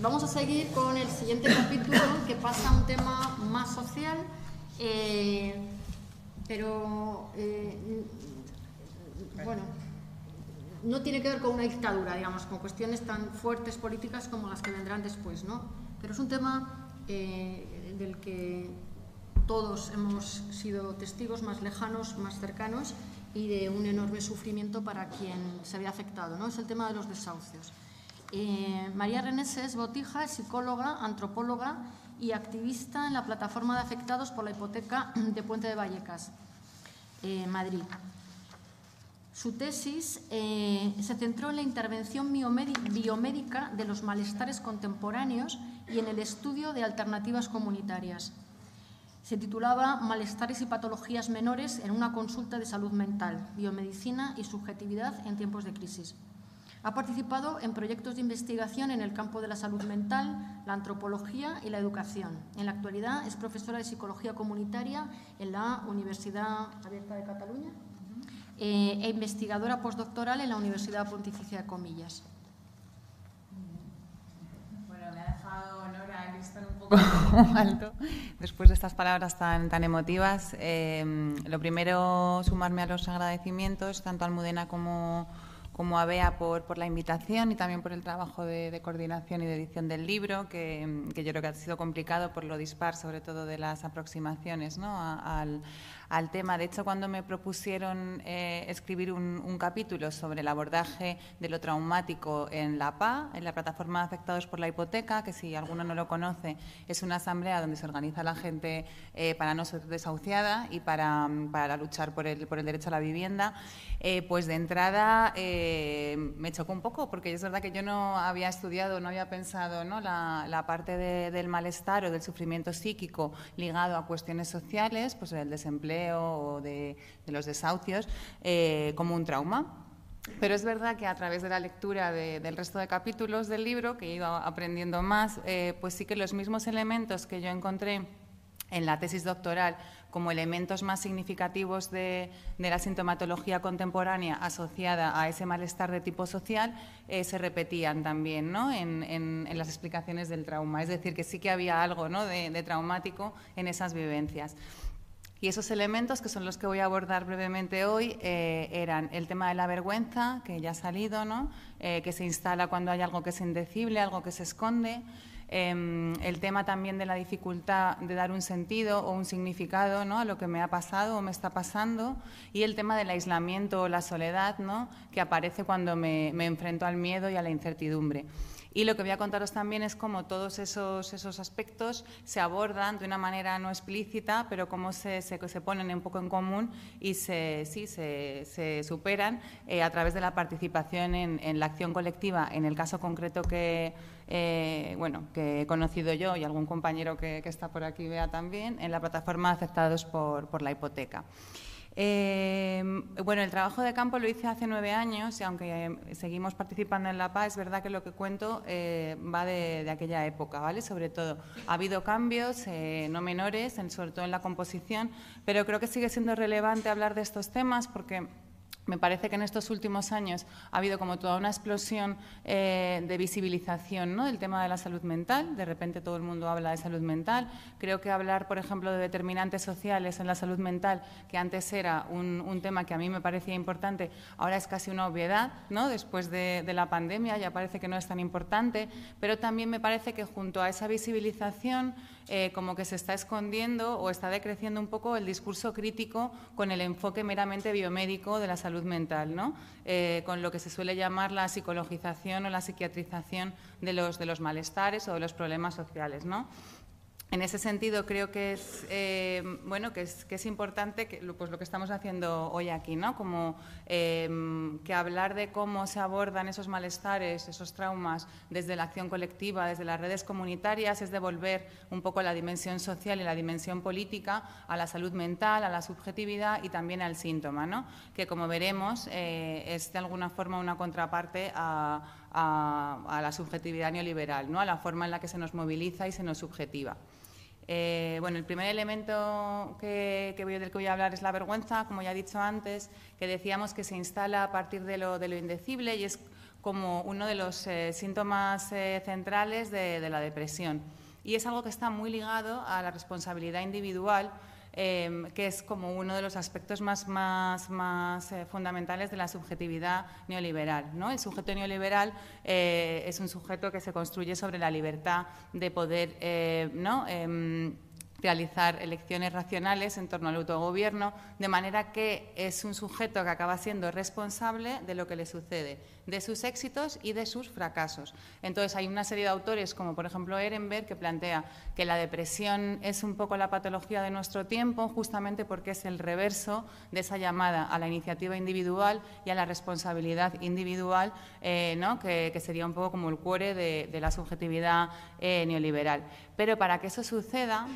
vamos a seguir con el siguiente capítulo que pasa a un tema más social, eh, pero. Eh, bueno, no tiene que ver con una dictadura, digamos, con cuestiones tan fuertes políticas como las que vendrán después, ¿no? Pero es un tema eh, del que todos hemos sido testigos más lejanos, más cercanos y de un enorme sufrimiento para quien se había afectado. ¿no? Es el tema de los desahucios. Eh, María Reneses Botija es psicóloga, antropóloga y activista en la plataforma de afectados por la hipoteca de Puente de Vallecas, eh, Madrid. Su tesis eh, se centró en la intervención biomédica de los malestares contemporáneos y en el estudio de alternativas comunitarias. Se titulaba Malestares y patologías menores en una consulta de salud mental, biomedicina y subjetividad en tiempos de crisis. Ha participado en proyectos de investigación en el campo de la salud mental, la antropología y la educación. En la actualidad es profesora de psicología comunitaria en la Universidad Abierta de Cataluña eh, e investigadora postdoctoral en la Universidad Pontificia de Comillas. un poco alto después de estas palabras tan, tan emotivas. Eh, lo primero, sumarme a los agradecimientos tanto a Almudena como, como a Bea por, por la invitación y también por el trabajo de, coordinación y de edición del libro, que, que, yo creo que ha sido complicado por lo dispar, sobre todo de las aproximaciones ¿no? al, al tema. De hecho, cuando me propusieron eh, escribir un, capítulo sobre el abordaje de lo traumático en la PA, en la plataforma de afectados por la hipoteca, que si alguno no lo conoce, es una asamblea donde se organiza la gente eh, para no ser desahuciada y para, para luchar por el, por el, derecho a la vivienda, eh, pues de entrada me chocó un poco, porque es verdad que yo no había estudiado, no había pensado ¿no? La, parte del malestar o del sufrimiento psíquico ligado a cuestiones sociales, pues el desempleo o de, los desahucios eh, como un trauma. Pero es verdad que a través de la lectura del resto de capítulos del libro, que he ido aprendiendo más, eh, pues sí que los mismos elementos que yo encontré en la tesis doctoral como elementos más significativos de, la sintomatología contemporánea asociada a ese malestar de tipo social eh, se repetían también ¿no? en, las explicaciones del trauma. Es decir, que sí que había algo ¿no? de traumático en esas vivencias. Y esos elementos, que son los que voy a abordar brevemente hoy, eh, eran el tema de la vergüenza, que ya ha salido, ¿no? Eh, que se instala cuando hay algo que es indecible, algo que se esconde. Em, el tema también de la dificultad de dar un sentido o un significado ¿no? a lo que me ha pasado o me está pasando. Y el tema del aislamiento o la soledad, ¿no? que aparece cuando me, me enfrento al miedo y a la incertidumbre. Y lo que voy a contaros también es cómo todos esos, esos aspectos se abordan de una manera no explícita, pero cómo se, se, se ponen un poco en común y se, sí, se, se superan eh, a través de la participación en, en, la acción colectiva. En el caso concreto que, eh, bueno, que he conocido yo y algún compañero que, que, está por aquí vea también, en la plataforma Aceptados por, por la Hipoteca. Eh, bueno, el trabajo de campo lo hice hace nueve años y aunque seguimos participando en la PA, es verdad que lo que cuento eh, va de, aquella época, ¿vale? Sobre todo, ha habido cambios, eh, no menores, en, sobre todo en la composición, pero creo que sigue siendo relevante hablar de estos temas porque me parece que en estos últimos años ha habido como toda una explosión eh, de visibilización del tema de la salud mental. De repente todo el mundo habla de salud mental. Creo que hablar, por ejemplo, de determinantes sociales en la salud mental, que antes era un, tema que a mí me parecía importante, ahora es casi una obviedad. ¿no? Después de, de, la pandemia ya parece que no es tan importante. Pero también me parece que junto a esa visibilización eh, como que se está escondiendo o está decreciendo un poco el discurso crítico con el enfoque meramente biomédico de la salud mental, ¿no? Eh, con lo que se suele llamar la psicologización o la psiquiatrización de los, de los malestares o de los problemas sociales. ¿no? En ese sentido, creo que es, eh, bueno, que es, importante que, pues, lo que estamos haciendo hoy aquí, ¿no? como eh, que hablar de cómo se abordan esos malestares, esos traumas desde la acción colectiva, desde las redes comunitarias, es devolver un poco la dimensión social y la dimensión política a la salud mental, a la subjetividad y también al síntoma, ¿no? que como veremos eh, es de alguna forma una contraparte a, a, a la subjetividad neoliberal, ¿no? a la forma en la que se nos moviliza y se nos subjetiva. Eh, bueno, el primer elemento que, que voy, del que voy a hablar es la vergüenza, como ya he dicho antes, que decíamos que se instala a partir de lo, de indecible y es como uno de los eh, síntomas eh, centrales de la depresión. Y es algo que está muy ligado a la responsabilidad individual eh, que es como uno de los aspectos más, más, más eh, fundamentales de la subjetividad neoliberal. ¿no? El sujeto neoliberal eh, es un sujeto que se construye sobre la libertad de poder eh, ¿no? Realizar elecciones racionales en torno al autogobierno, de manera que es un sujeto que acaba siendo responsable de lo que le sucede, de sus éxitos y de sus fracasos. Entonces hay una serie de autores, como por ejemplo Ehrenberg, que plantea que la depresión es un poco la patología de nuestro tiempo, justamente porque es el reverso de esa llamada a la iniciativa individual y a la responsabilidad individual, eh, ¿no? que, sería un poco como el cuore de, de la subjetividad eh, neoliberal. Pero para que eso suceda,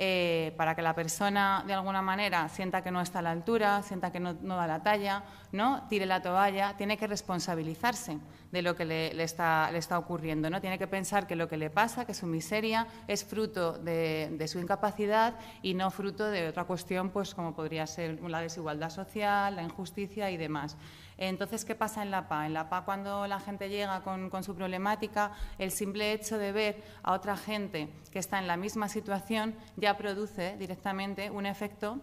eh, para que la persona de alguna manera sienta que no está a la altura, sienta que no, no, da la talla, ¿no? tire la toalla, tiene que responsabilizarse de lo que le, está, le, está, ocurriendo. ¿no? Tiene que pensar que lo que le pasa, que su miseria, es fruto de, de, su incapacidad y no fruto de otra cuestión, pues como podría ser la desigualdad social, la injusticia y demás. Entonces, ¿qué pasa en la PA? En la PA, cuando la gente llega con, su problemática, el simple hecho de ver a otra gente que está en la misma situación ya produce directamente un efecto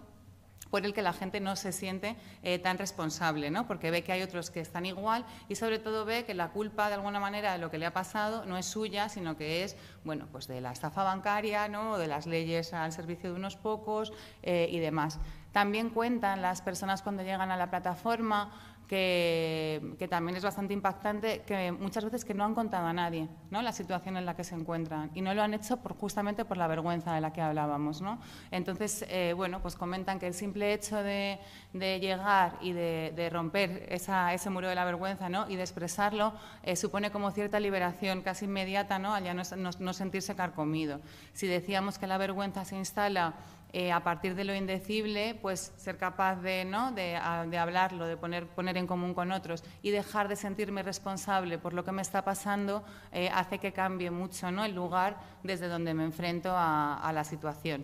por el que la gente no se siente eh, tan responsable, ¿no? porque ve que hay otros que están igual y sobre todo ve que la culpa de alguna manera de lo que le ha pasado no es suya, sino que es bueno, pues de la estafa bancaria ¿no? o de las leyes al servicio de unos pocos eh, y demás. También cuentan las personas cuando llegan a la plataforma que, que, también es bastante impactante, que muchas veces que no han contado a nadie ¿no? la situación en la que se encuentran y no lo han hecho por, justamente por la vergüenza de la que hablábamos. ¿no? Entonces, eh, bueno, pues comentan que el simple hecho de, de llegar y de, de romper esa, ese muro de la vergüenza ¿no? y de expresarlo eh, supone como cierta liberación casi inmediata ¿no? al ya no, no, no sentirse carcomido. Si decíamos que la vergüenza se instala eh, a partir de lo indecible, pues ser capaz de, ¿no? de, hablarlo, de poner, poner en común con otros y dejar de sentirme responsable por lo que me está pasando, eh, hace que cambie mucho ¿no? el lugar desde donde me enfrento a, la situación.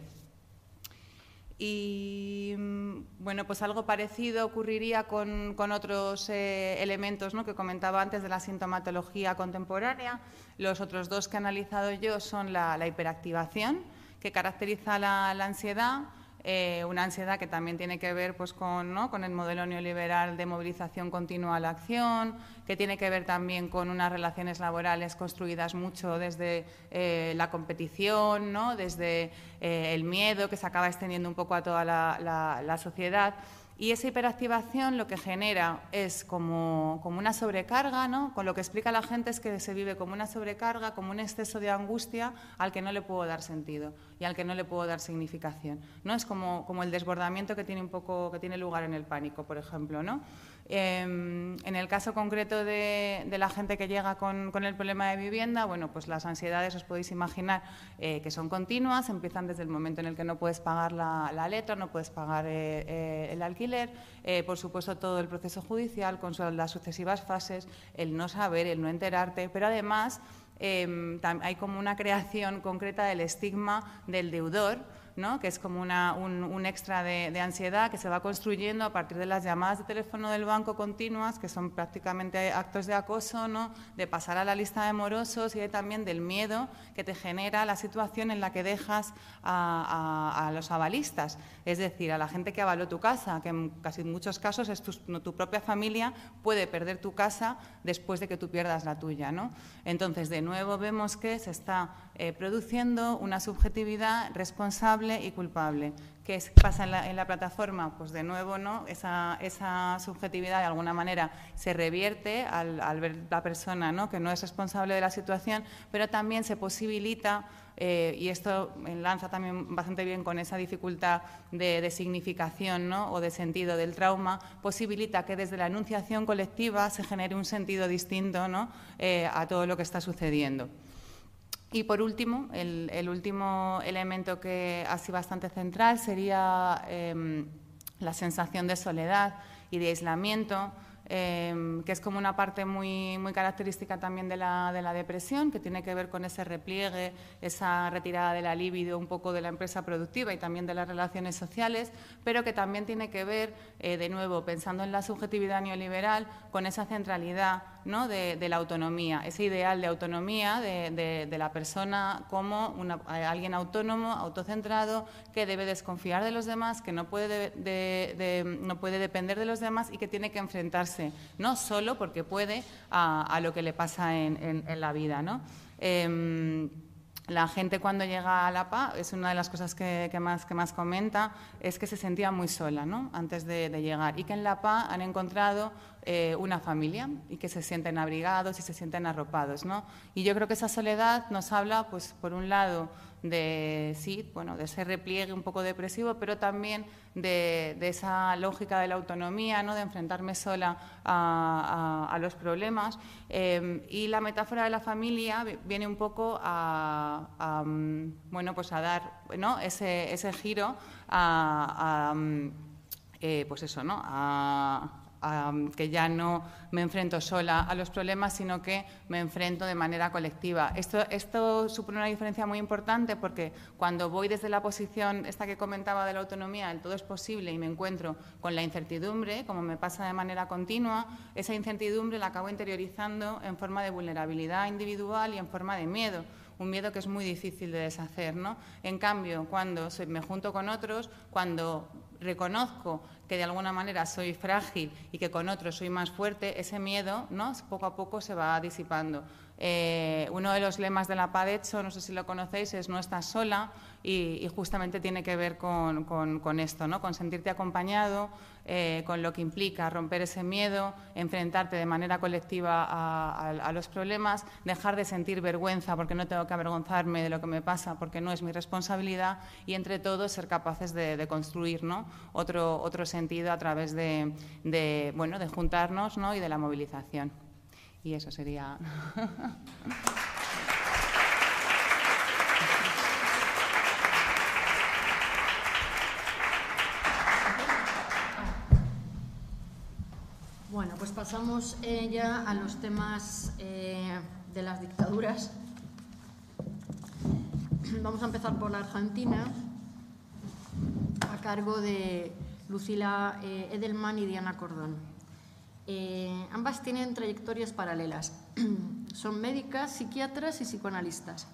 Y bueno, pues algo parecido ocurriría con, con otros eh, elementos ¿no? que comentaba antes de la sintomatología contemporánea. Los otros dos que he analizado yo son la hiperactivación, que caracteriza la, ansiedad, eh, una ansiedad que también tiene que ver pues, con, ¿no? con, el modelo neoliberal de movilización continua a la acción, que tiene que ver también con unas relaciones laborales construidas mucho desde eh, la competición, ¿no? desde eh, el miedo que se acaba extendiendo un poco a toda la sociedad Y esa hiperactivación lo que genera es como, como, una sobrecarga, ¿no? Con lo que explica la gente es que se vive como una sobrecarga, como un exceso de angustia al que no le puedo dar sentido y al que no le puedo dar significación. ¿no? Es como, como el desbordamiento que tiene, un poco, que tiene lugar en el pánico, por ejemplo. ¿no? Em, en el caso concreto de, la gente que llega con, el problema de vivienda, bueno, pues las ansiedades os podéis imaginar eh, que son continuas, empiezan desde el momento en el que no puedes pagar la, letra, no puedes pagar eh, eh, el alquiler, por supuesto todo el proceso judicial con las sucesivas fases, el no saber, el no enterarte, pero además em, hay como una creación concreta del estigma del deudor, que es como un, extra de, ansiedad que se va construyendo a partir de las llamadas de teléfono del banco continuas, que son prácticamente actos de acoso, ¿no? de pasar a la lista de morosos y también del miedo que te genera la situación en la que dejas a, los avalistas, es decir, a la gente que avaló tu casa, que en casi muchos casos es tu, propia familia puede perder tu casa después de que tú pierdas la tuya. ¿no? Entonces, de nuevo vemos que se está eh, produciendo una subjetividad responsable y culpable. ¿Qué pasa en la, plataforma? Pues de nuevo, ¿no? Esa, subjetividad de alguna manera se revierte al, ver la persona ¿no? que no es responsable de la situación, pero también se posibilita, eh, y esto enlaza también bastante bien con esa dificultad de, significación ¿no? o de sentido del trauma, posibilita que desde la enunciación colectiva se genere un sentido distinto ¿no? Eh, a todo lo que está sucediendo. Y por último, el, último elemento que sido bastante central sería em, la sensación de soledad y de aislamiento Em, que es como una parte muy, muy característica también de la, de la, depresión, que tiene que ver con ese repliegue, esa retirada de la libido un poco de la empresa productiva y también de las relaciones sociales, pero que también tiene que ver, eh, de nuevo, pensando en la subjetividad neoliberal, con esa centralidad ¿no? de, la autonomía, ese ideal de autonomía de, de la persona como una, alguien autónomo, autocentrado, que debe desconfiar de los demás, que no puede, no puede depender de los demás y que tiene que enfrentarse no solo porque puede, a, lo que le pasa en, la vida. Em, la gente cuando llega a la PA, es una de las cosas que, más, que más comenta, es que se sentía muy sola antes de, llegar y que en la PA han encontrado eh, una familia y que se sienten abrigados y se sienten arropados. Y yo creo que esa soledad nos habla, pues, por un lado, de, sí, bueno, de ese repliegue un poco depresivo, pero también de, esa lógica de la autonomía, ¿no? de enfrentarme sola a, los problemas. Em, y la metáfora de la familia viene un poco a, mm, bueno, pues a dar ¿no? ese, ese giro a, mm, eh, pues eso, ¿no? a que ya no me enfrento sola a los problemas, sino que me enfrento de manera colectiva. Esto, esto supone una diferencia muy importante porque cuando voy desde la posición, esta que comentaba de la autonomía, el todo es posible y me encuentro con la incertidumbre, como me pasa de manera continua, esa incertidumbre la acabo interiorizando en forma de vulnerabilidad individual y en forma de miedo un miedo que es muy difícil de deshacer. ¿no? En cambio, cuando me junto con otros, cuando reconozco que de alguna manera soy frágil y que con otros soy más fuerte, ese miedo ¿no? poco a poco se va disipando. Eh, uno de los lemas de la PADECHO, no sé si lo conocéis, es no estás sola y, justamente tiene que ver con, esto, ¿no? con sentirte acompañado, eh, con lo que implica romper ese miedo, enfrentarte de manera colectiva a, los problemas, dejar de sentir vergüenza porque no tengo que avergonzarme de lo que me pasa porque no es mi responsabilidad y entre todos ser capaces de, construir ¿no? otro, otro sentido a través de, bueno, de juntarnos ¿no? y de la movilización. Y eso sería... Bueno, pues pasamos eh, ya a los temas eh, de las dictaduras. Vamos a empezar por la Argentina, a cargo de Lucila eh, Edelman y Diana Cordón. Ambas tienen trayectorias paralelas. Son médicas, psiquiatras y psicoanalistas.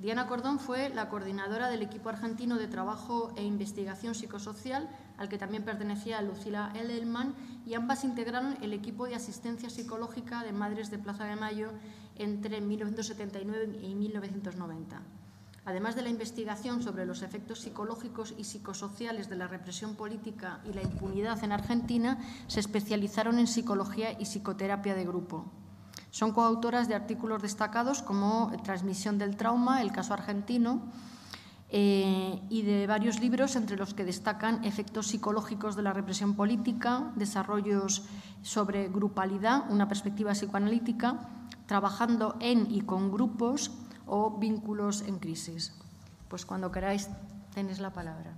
Diana Cordón fue la coordinadora del equipo argentino de trabajo e investigación psicosocial, al que también pertenecía Lucila Edelman, y ambas integraron el equipo de asistencia psicológica de Madres de Plaza de Mayo entre 1979 y 1990. Además de la investigación sobre los efectos psicológicos y psicosociales de la represión política y la impunidad en Argentina, se especializaron en psicología y psicoterapia de grupo. Son coautoras de artículos destacados como Transmisión del trauma, el caso argentino, eh, y de varios libros entre los que destacan efectos psicológicos de la represión política, desarrollos sobre grupalidad, una perspectiva psicoanalítica, trabajando en y con grupos o vínculos en crisis. Pues cuando queráis tenéis la palabra.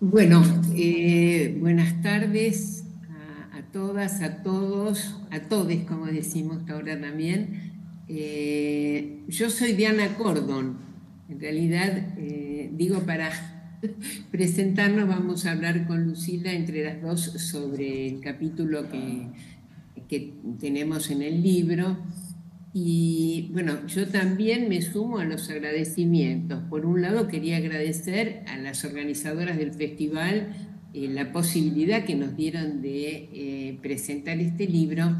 Bueno, eh, buenas tardes todas, a todos, a todos, como decimos ahora también. Eh, yo soy Diana Cordon. En realidad, eh, digo para presentarnos, vamos a hablar con Lucila entre las dos sobre el capítulo que, que tenemos en el libro. Y bueno, yo también me sumo a los agradecimientos. Por un lado, quería agradecer a las organizadoras del festival eh, la posibilidad que nos dieron de eh, presentar este libro,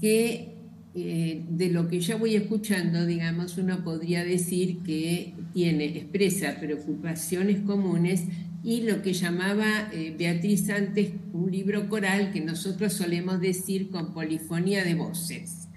que eh, de lo que ya voy escuchando, digamos, uno podría decir que tiene, expresa preocupaciones comunes y lo que llamaba Beatriz antes un libro coral que nosotros solemos decir con polifonía de voces.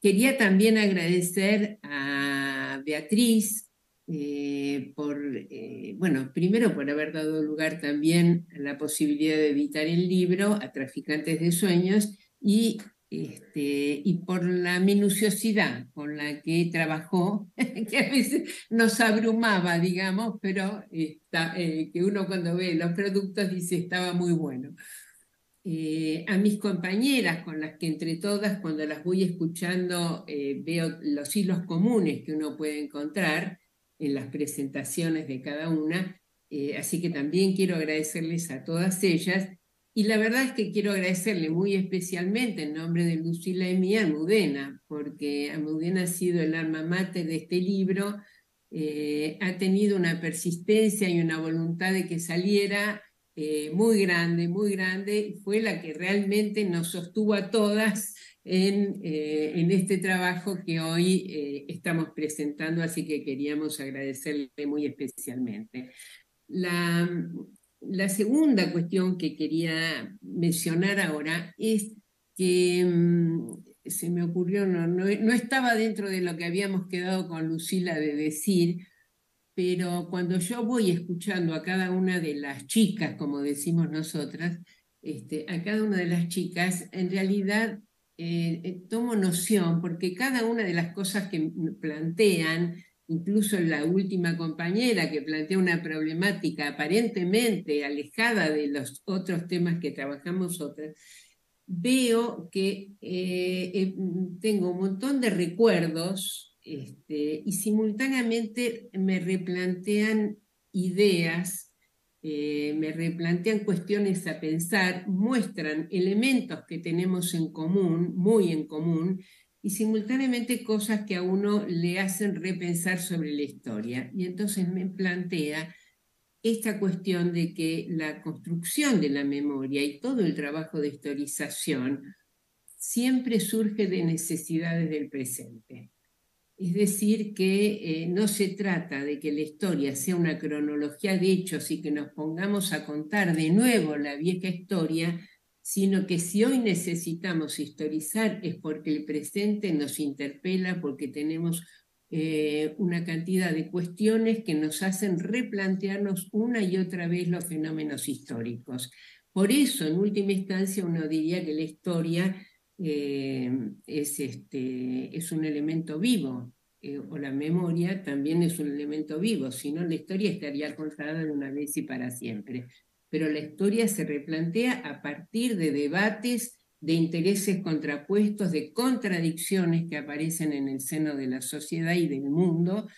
Quería también agradecer a Beatriz eh, por, eh, bueno, primero por haber dado lugar también a la posibilidad de editar el libro a Traficantes de Sueños y, este, y por la minuciosidad con la que trabajó, que a veces nos abrumaba, digamos, pero que uno cuando ve los productos dice estaba muy bueno. Eh, a mis compañeras con las que entre todas, cuando las voy escuchando, eh, veo los hilos comunes que uno puede encontrar en las presentaciones de cada una. Eh, así que también quiero agradecerles a todas ellas. Y la verdad es que quiero agradecerle muy especialmente en nombre de Lucila y a Almudena, porque Almudena ha sido el alma mater de este libro, ha tenido una persistencia y una voluntad de que saliera eh, muy grande, muy grande, fue la que realmente nos sostuvo a todas en, eh, en este trabajo que hoy eh, estamos presentando, así que queríamos agradecerle muy especialmente. La, la segunda cuestión que quería mencionar ahora es que mm, se me ocurrió, no, no, no, estaba dentro de lo que habíamos quedado con Lucila de decir, pero cuando yo voy escuchando a cada una de las chicas, como decimos nosotras, este, a cada una de las chicas, en realidad eh, eh, tomo noción, porque cada una de las cosas que plantean, incluso la última compañera que plantea una problemática aparentemente alejada de los otros temas que trabajamos otras, veo que eh, tengo un montón de recuerdos este, y simultáneamente me replantean ideas, eh, me replantean cuestiones a pensar, muestran elementos que tenemos en común, muy en común, y simultáneamente cosas que a uno le hacen repensar sobre la historia. Y entonces me plantea esta cuestión de que la construcción de la memoria y todo el trabajo de historización siempre surge de necesidades del presente. Es decir, que eh, no se trata de que la historia sea una cronología de hechos y que nos pongamos a contar de nuevo la vieja historia, sino que si hoy necesitamos historizar es porque el presente nos interpela, porque tenemos eh, una cantidad de cuestiones que nos hacen replantearnos una y otra vez los fenómenos históricos. Por eso, en última instancia, uno diría que la historia eh, es, este, es un elemento vivo, eh, o la memoria también es un elemento vivo, si no la historia estaría contada de una vez y para siempre. Pero la historia se replantea a partir de debates, de intereses contrapuestos, de contradicciones que aparecen en el seno de la sociedad y del mundo,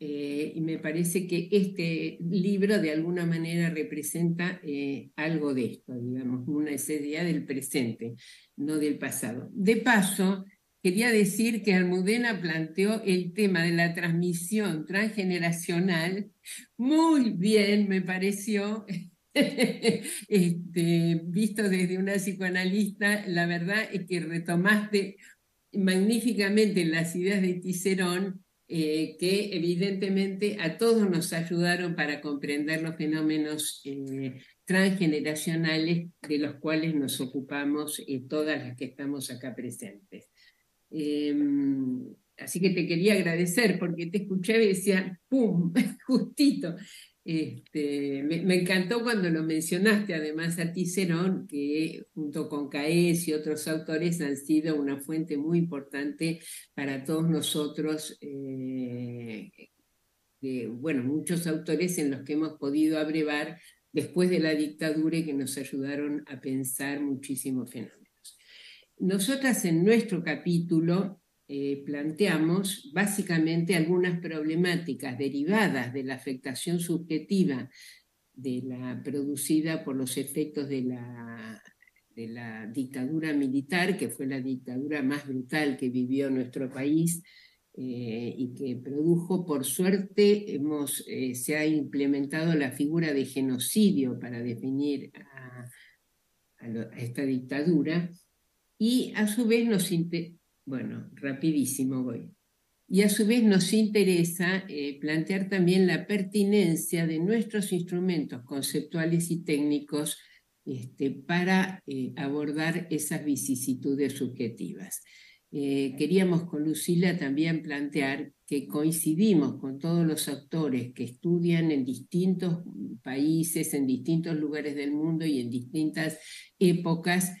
eh, y me parece que este libro de alguna manera representa eh, algo de esto, digamos, una idea del presente, no del pasado. De paso, quería decir que Almudena planteó el tema de la transmisión transgeneracional muy bien, me pareció, este, visto desde una psicoanalista, la verdad es que retomaste magníficamente las ideas de Cicerón, eh, que evidentemente a todos nos ayudaron para comprender los fenómenos eh, transgeneracionales de los cuales nos ocupamos eh, todas las que estamos acá presentes. Em, así que te quería agradecer porque te escuché y decía, ¡pum!, justito. Este, me, encantó cuando lo mencionaste, además a Cicerón, que junto con Caes y otros autores han sido una fuente muy importante para todos nosotros, eh, de, bueno, muchos autores en los que hemos podido abrevar después de la dictadura y que nos ayudaron a pensar muchísimos fenómenos. Nosotras en nuestro capítulo eh, planteamos básicamente algunas problemáticas derivadas de la afectación subjetiva de la, producida por los efectos de la, dictadura militar, que fue la dictadura más brutal que vivió nuestro país eh, y que produjo, por suerte, hemos, eh, se ha implementado la figura de genocidio para definir a, esta dictadura, y a su vez nos, bueno, rapidísimo voy. Y a su vez nos interesa eh, plantear también la pertinencia de nuestros instrumentos conceptuales y técnicos este, para eh, abordar esas vicisitudes subjetivas. Eh, queríamos con Lucila también plantear que coincidimos con todos los autores que estudian en distintos países, en distintos lugares del mundo y en distintas épocas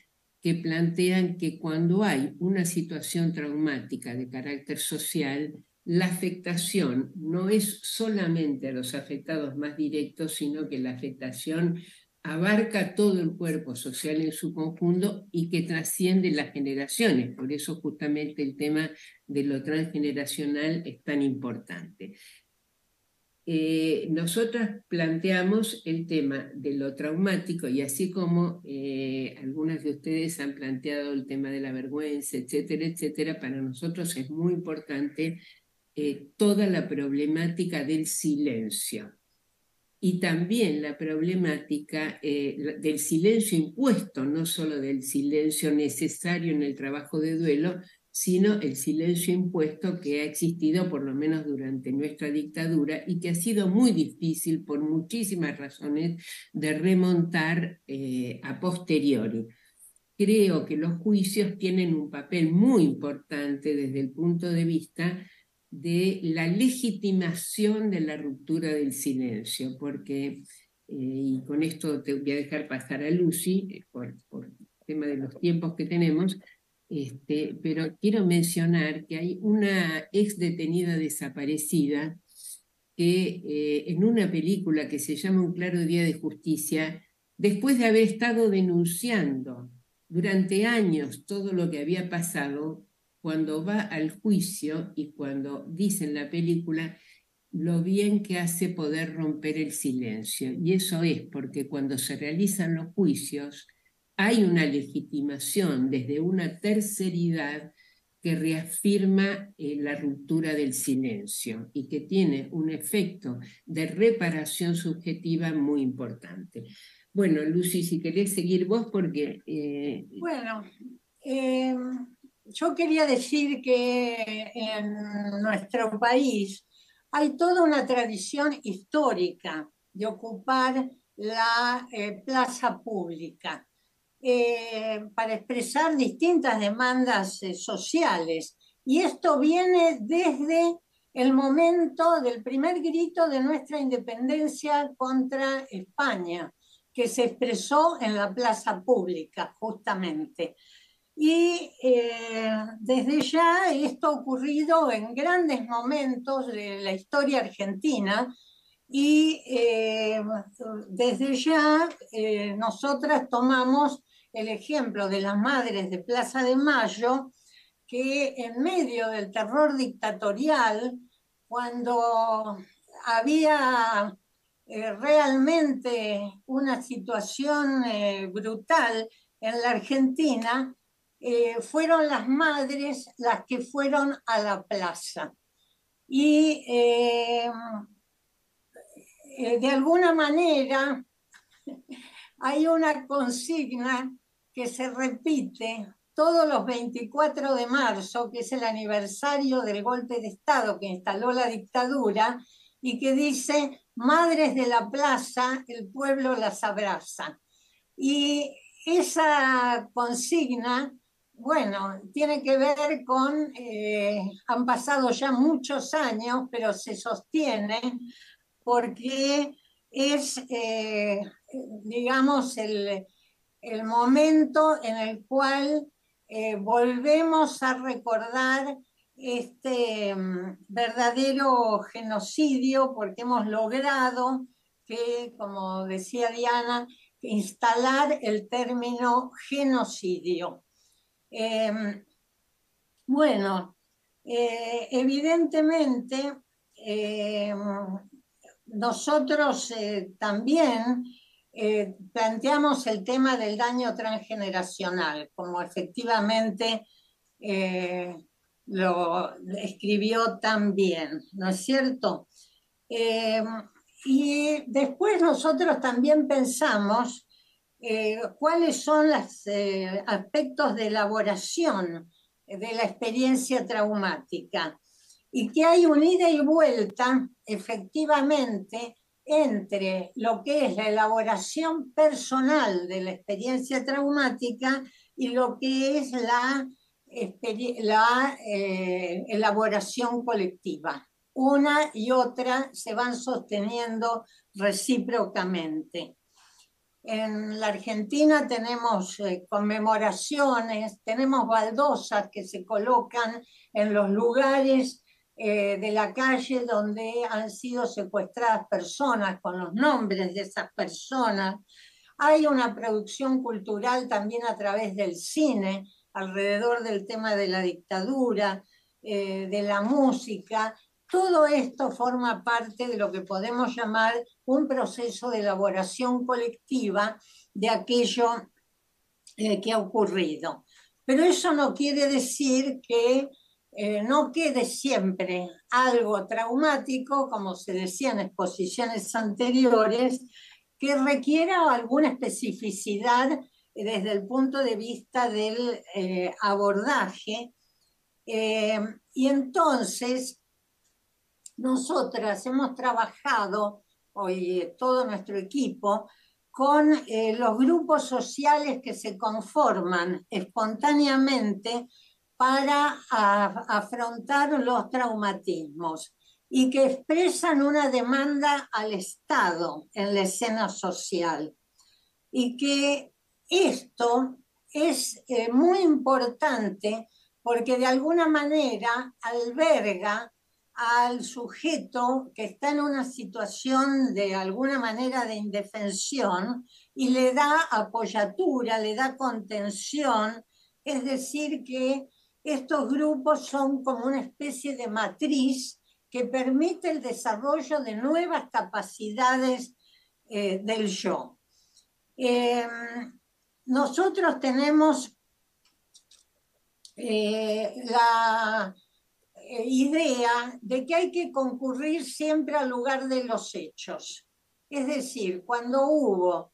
que plantean que cuando hay una situación traumática de carácter social, la afectación no es solamente a los afectados más directos, sino que la afectación abarca todo el cuerpo social en su conjunto y que trasciende las generaciones. Por eso justamente el tema de lo transgeneracional es tan importante. Eh, nosotras planteamos el tema de lo traumático y así como eh, algunas de ustedes han planteado el tema de la vergüenza, etcétera, etcétera, para nosotros es muy importante eh, toda la problemática del silencio. Y también la problemática del silencio impuesto, no solo del silencio necesario en el trabajo de duelo, sino el silencio impuesto que ha existido por lo menos durante nuestra dictadura y que ha sido muy difícil por muchísimas razones de remontar eh, a posteriori. Creo que los juicios tienen un papel muy importante desde el punto de vista de la legitimación de la ruptura del silencio, porque, eh, y con esto te voy a dejar pasar a Lucy, eh, por, por tema de los tiempos que tenemos, este, pero quiero mencionar que hay una ex detenida desaparecida que eh, en una película que se llama Un claro día de justicia, después de haber estado denunciando durante años todo lo que había pasado, cuando va al juicio y cuando dice en la película lo bien que hace poder romper el silencio. Y eso es porque cuando se realizan los juicios, hay una legitimación desde una terceridad que reafirma eh, la ruptura del silencio y que tiene un efecto de reparación subjetiva muy importante. Bueno, Lucy, si querés seguir vos, porque... Eh, bueno, em, yo quería decir que en nuestro país hay toda una tradición histórica de ocupar la eh, plaza pública. Eh, para expresar distintas demandas eh, sociales. Y esto viene desde el momento del primer grito de nuestra independencia contra España, que se expresó en la plaza pública, justamente. Y eh, desde ya esto ha ocurrido en grandes momentos de la historia argentina y desde ya nosotras tomamos el ejemplo de las madres de Plaza de Mayo, que en medio del terror dictatorial, cuando había eh, realmente una situación eh, brutal en la Argentina, eh, fueron las madres las que fueron a la plaza. Y de alguna manera hay una consigna que se repite todos los 24 de marzo, que es el aniversario del golpe de Estado que instaló la dictadura, y que dice, Madres de la Plaza, el pueblo las abraza. Y esa consigna, bueno, tiene que ver con, eh, han pasado ya muchos años, pero se sostiene porque es, eh, digamos, el, momento en el cual eh, volvemos a recordar este mm, verdadero genocidio porque hemos logrado que, como decía Diana, instalar el término genocidio. Em, bueno, eh, evidentemente em, nosotros eh, también eh, planteamos el tema del daño transgeneracional, como efectivamente lo escribió también, ¿no es cierto? Y después nosotros también pensamos eh, cuáles son los eh, aspectos de elaboración de la experiencia traumática y que hay un ida y vuelta efectivamente entre lo que es la elaboración personal de la experiencia traumática y lo que es la, eh, elaboración colectiva una y otra se van sosteniendo recíprocamente. En la Argentina tenemos eh, conmemoraciones, tenemos baldosas que se colocan en los lugares eh, de la calle donde han sido secuestradas personas con los nombres de esas personas. Hay una producción cultural también a través del cine alrededor del tema de la dictadura, eh, de la música, todo esto forma parte de lo que podemos llamar un proceso de elaboración colectiva de aquello eh, que ha ocurrido. Pero eso no quiere decir que eh, no quede siempre algo traumático, como se decía en exposiciones anteriores, que requiera alguna especificidad desde el punto de vista del eh, abordaje. y entonces, nosotras hemos trabajado, hoy todo nuestro equipo, con eh, los grupos sociales que se conforman espontáneamente para afrontar los traumatismos y que expresan una demanda al Estado en la escena social. Y que esto es eh, muy importante porque de alguna manera alberga al sujeto que está en una situación de alguna manera de indefensión y le da apoyatura, le da contención, es decir, que estos grupos son como una especie de matriz que permite el desarrollo de nuevas capacidades eh, del yo. Em, nosotros tenemos eh, la eh, idea de que hay que concurrir siempre al lugar de los hechos. Es decir, cuando hubo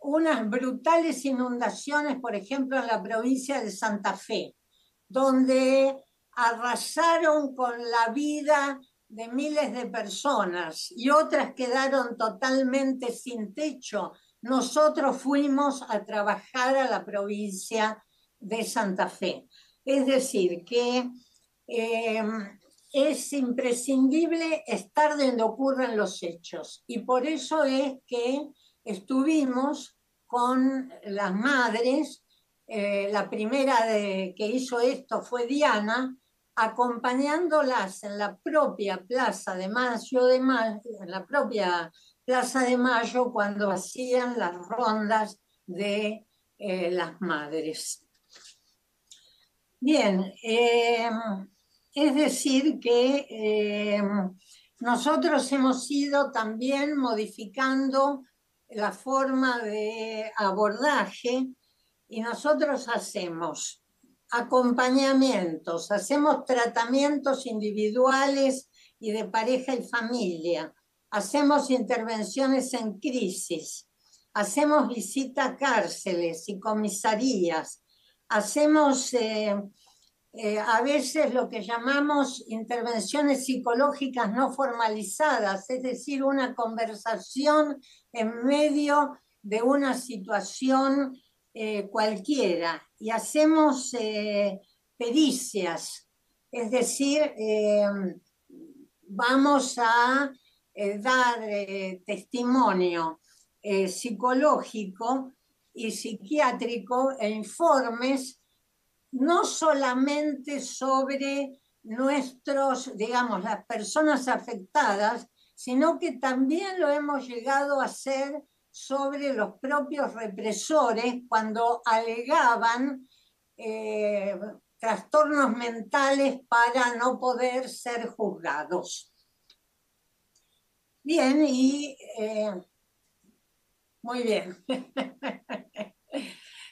unas brutales inundaciones, por ejemplo, en la provincia de Santa Fe, donde arrasaron con la vida de miles de personas y otras quedaron totalmente sin techo, nosotros fuimos a trabajar a la provincia de Santa Fe. Es decir, que eh, es imprescindible estar donde ocurren los hechos. Y por eso es que estuvimos con las madres, eh, la primera de, que hizo esto fue Diana, acompañándolas en la propia Plaza de Mayo, de en la propia Plaza de Mayo cuando hacían las rondas de eh, las madres. Bien, es decir, que eh, nosotros hemos ido también modificando la forma de abordaje y nosotros hacemos acompañamientos, hacemos tratamientos individuales y de pareja y familia, hacemos intervenciones en crisis, hacemos visita a cárceles y comisarías, hacemos eh, eh, a veces lo que llamamos intervenciones psicológicas no formalizadas, es decir, una conversación en medio de una situación eh, cualquiera y hacemos pericias, es decir, vamos a dar testimonio eh, psicológico y psiquiátrico e informes no solamente sobre nuestros, digamos, las personas afectadas, sino que también lo hemos llegado a hacer sobre los propios represores cuando alegaban eh, trastornos mentales para no poder ser juzgados. Bien, y eh, muy bien.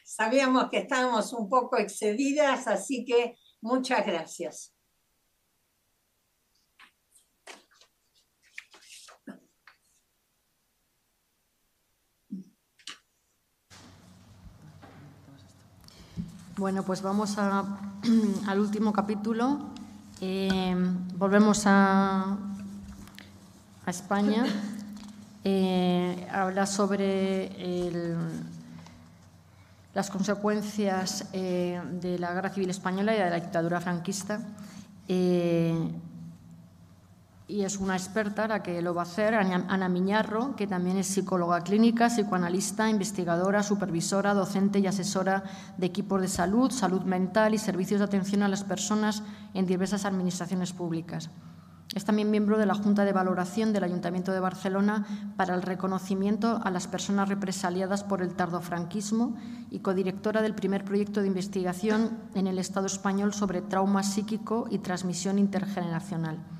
Sabíamos que estábamos un poco excedidas, así que muchas gracias. Bueno, pues vamos al último capítulo. Eh, volvemos a, a España. Eh, habla sobre las consecuencias eh, de la guerra civil española y de la dictadura franquista. Y es una experta la que lo va a hacer, Ana Miñarro, que también es psicóloga clínica, psicoanalista, investigadora, supervisora, docente y asesora de equipos de salud, salud mental y servicios de atención a las personas en diversas administraciones públicas. Es también miembro de la Junta de Valoración del Ayuntamiento de Barcelona para el reconocimiento a las personas represaliadas por el tardofranquismo y codirectora del primer proyecto de investigación en el Estado español sobre trauma psíquico y transmisión intergeneracional.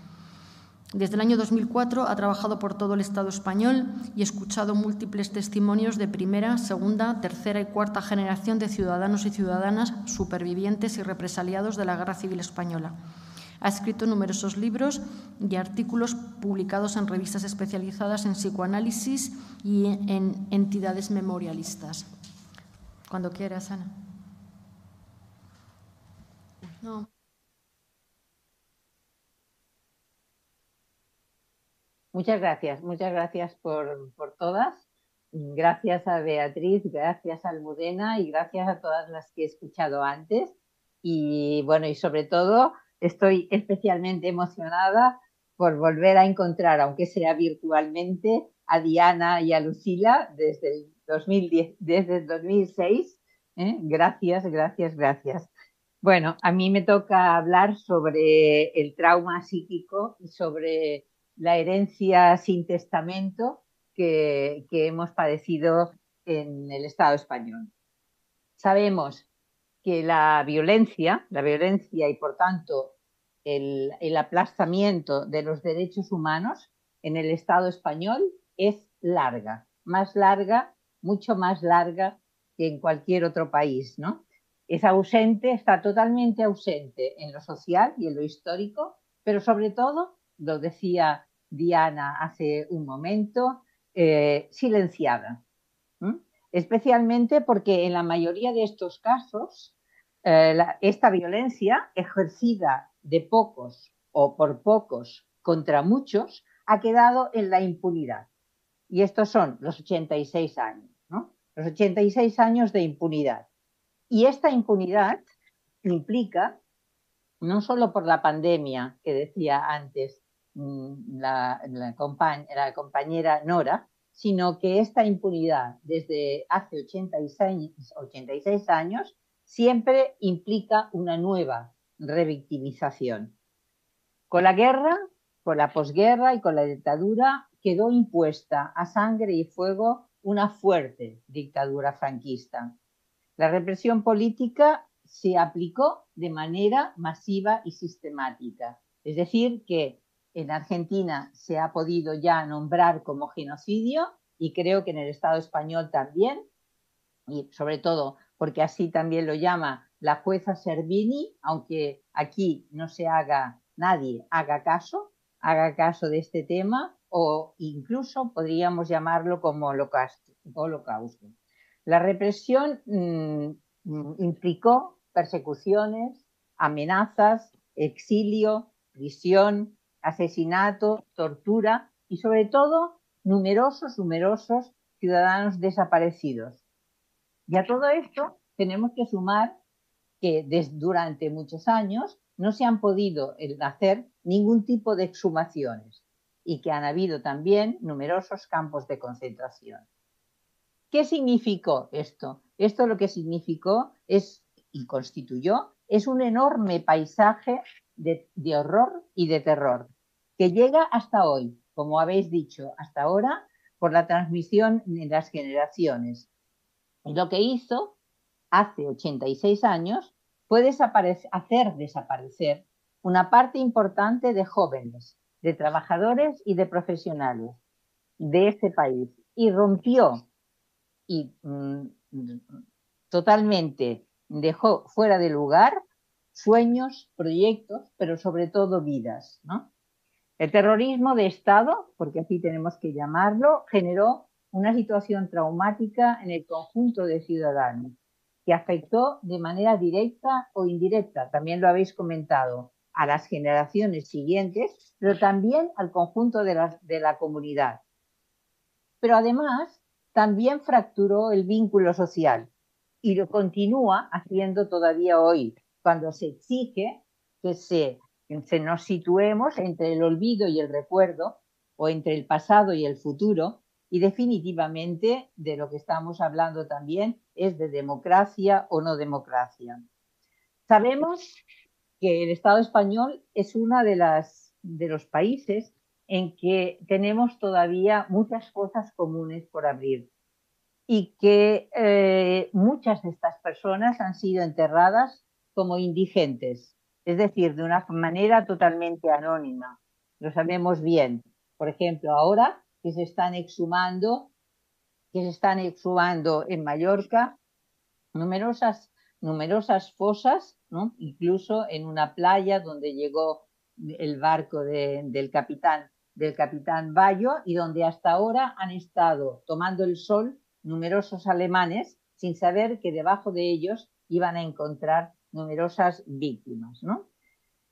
Desde el año 2004 ha trabajado por todo el Estado español y escuchado múltiples testimonios de primera, segunda, tercera y cuarta generación de ciudadanos y ciudadanas supervivientes y represaliados de la Guerra Civil Española. Ha escrito numerosos libros y artículos publicados en revistas especializadas en psicoanálisis y en entidades memorialistas. Cuando quieras, Ana. Muchas gracias, muchas gracias por, por, todas. Gracias a Beatriz, gracias a Almudena y gracias a todas las que he escuchado antes. Y bueno, y sobre todo estoy especialmente emocionada por volver a encontrar, aunque sea virtualmente, a Diana y a Lucila desde el, 2010, desde el 2006. ¿eh? Gracias, gracias, gracias. Bueno, a mí me toca hablar sobre el trauma psíquico y sobre la herencia sin testamento que, que hemos padecido en el Estado español. Sabemos que la violencia, la violencia y por tanto el, aplastamiento de los derechos humanos en el Estado español es larga, más larga, mucho más larga que en cualquier otro país, ¿no? Es ausente, está totalmente ausente en lo social y en lo histórico, pero sobre todo, lo decía Diana hace un momento, eh, silenciada especialmente porque en la mayoría de estos casos eh, esta violencia ejercida de pocos o por pocos contra muchos ha quedado en la impunidad. Y estos son los 86 años, ¿no? Los 86 años de impunidad. Y esta impunidad implica, no solo por la pandemia que decía antes mm, la, compañera Nora, sino que esta impunidad desde hace 86, 86 años siempre implica una nueva revictimización. Con la guerra, con la posguerra y con la dictadura quedó impuesta a sangre y fuego una fuerte dictadura franquista. La represión política se aplicó de manera masiva y sistemática. Es decir, que en Argentina se ha podido ya nombrar como genocidio y creo que en el Estado español también, y sobre todo porque así también lo llama la jueza Servini, aunque aquí no se haga, nadie haga caso, haga caso de este tema, o incluso podríamos llamarlo como holocausto. La represión mm, implicó persecuciones, amenazas, exilio, prisión, asesinato, tortura y sobre todo numerosos, numerosos ciudadanos desaparecidos. Y a todo esto tenemos que sumar que durante muchos años no se han podido hacer ningún tipo de exhumaciones y que han habido también numerosos campos de concentración. ¿Qué significó esto? Esto lo que significó es y constituyó es un enorme paisaje de, horror y de terror que llega hasta hoy, como habéis dicho, hasta ahora por la transmisión de las generaciones. Lo que hizo hace 86 años fue hacer desaparecer una parte importante de jóvenes, de trabajadores y de profesionales de este país y rompió y mm, totalmente dejó fuera de lugar sueños, proyectos, pero sobre todo vidas. El terrorismo de Estado, porque así tenemos que llamarlo, generó una situación traumática en el conjunto de ciudadanos que afectó de manera directa o indirecta, también lo habéis comentado, a las generaciones siguientes, pero también al conjunto de la, de la comunidad. Pero además también fracturó el vínculo social y lo continúa haciendo todavía hoy, cuando se exige que se, nos situemos entre el olvido y el recuerdo o entre el pasado y el futuro y definitivamente de lo que estamos hablando también es de democracia o no democracia. Sabemos que el Estado español es uno de, las, de los países en que tenemos todavía muchas cosas comunes por abrir y que eh, muchas de estas personas han sido enterradas como indigentes, es decir, de una manera totalmente anónima. Lo sabemos bien. Por ejemplo, ahora que se están exhumando, que se están exhumando en Mallorca, numerosas, numerosas fosas, incluso en una playa donde llegó el barco del capitán del capitán Bayo y donde hasta ahora han estado tomando el sol numerosos alemanes sin saber que debajo de ellos iban a encontrar numerosas víctimas, ¿no?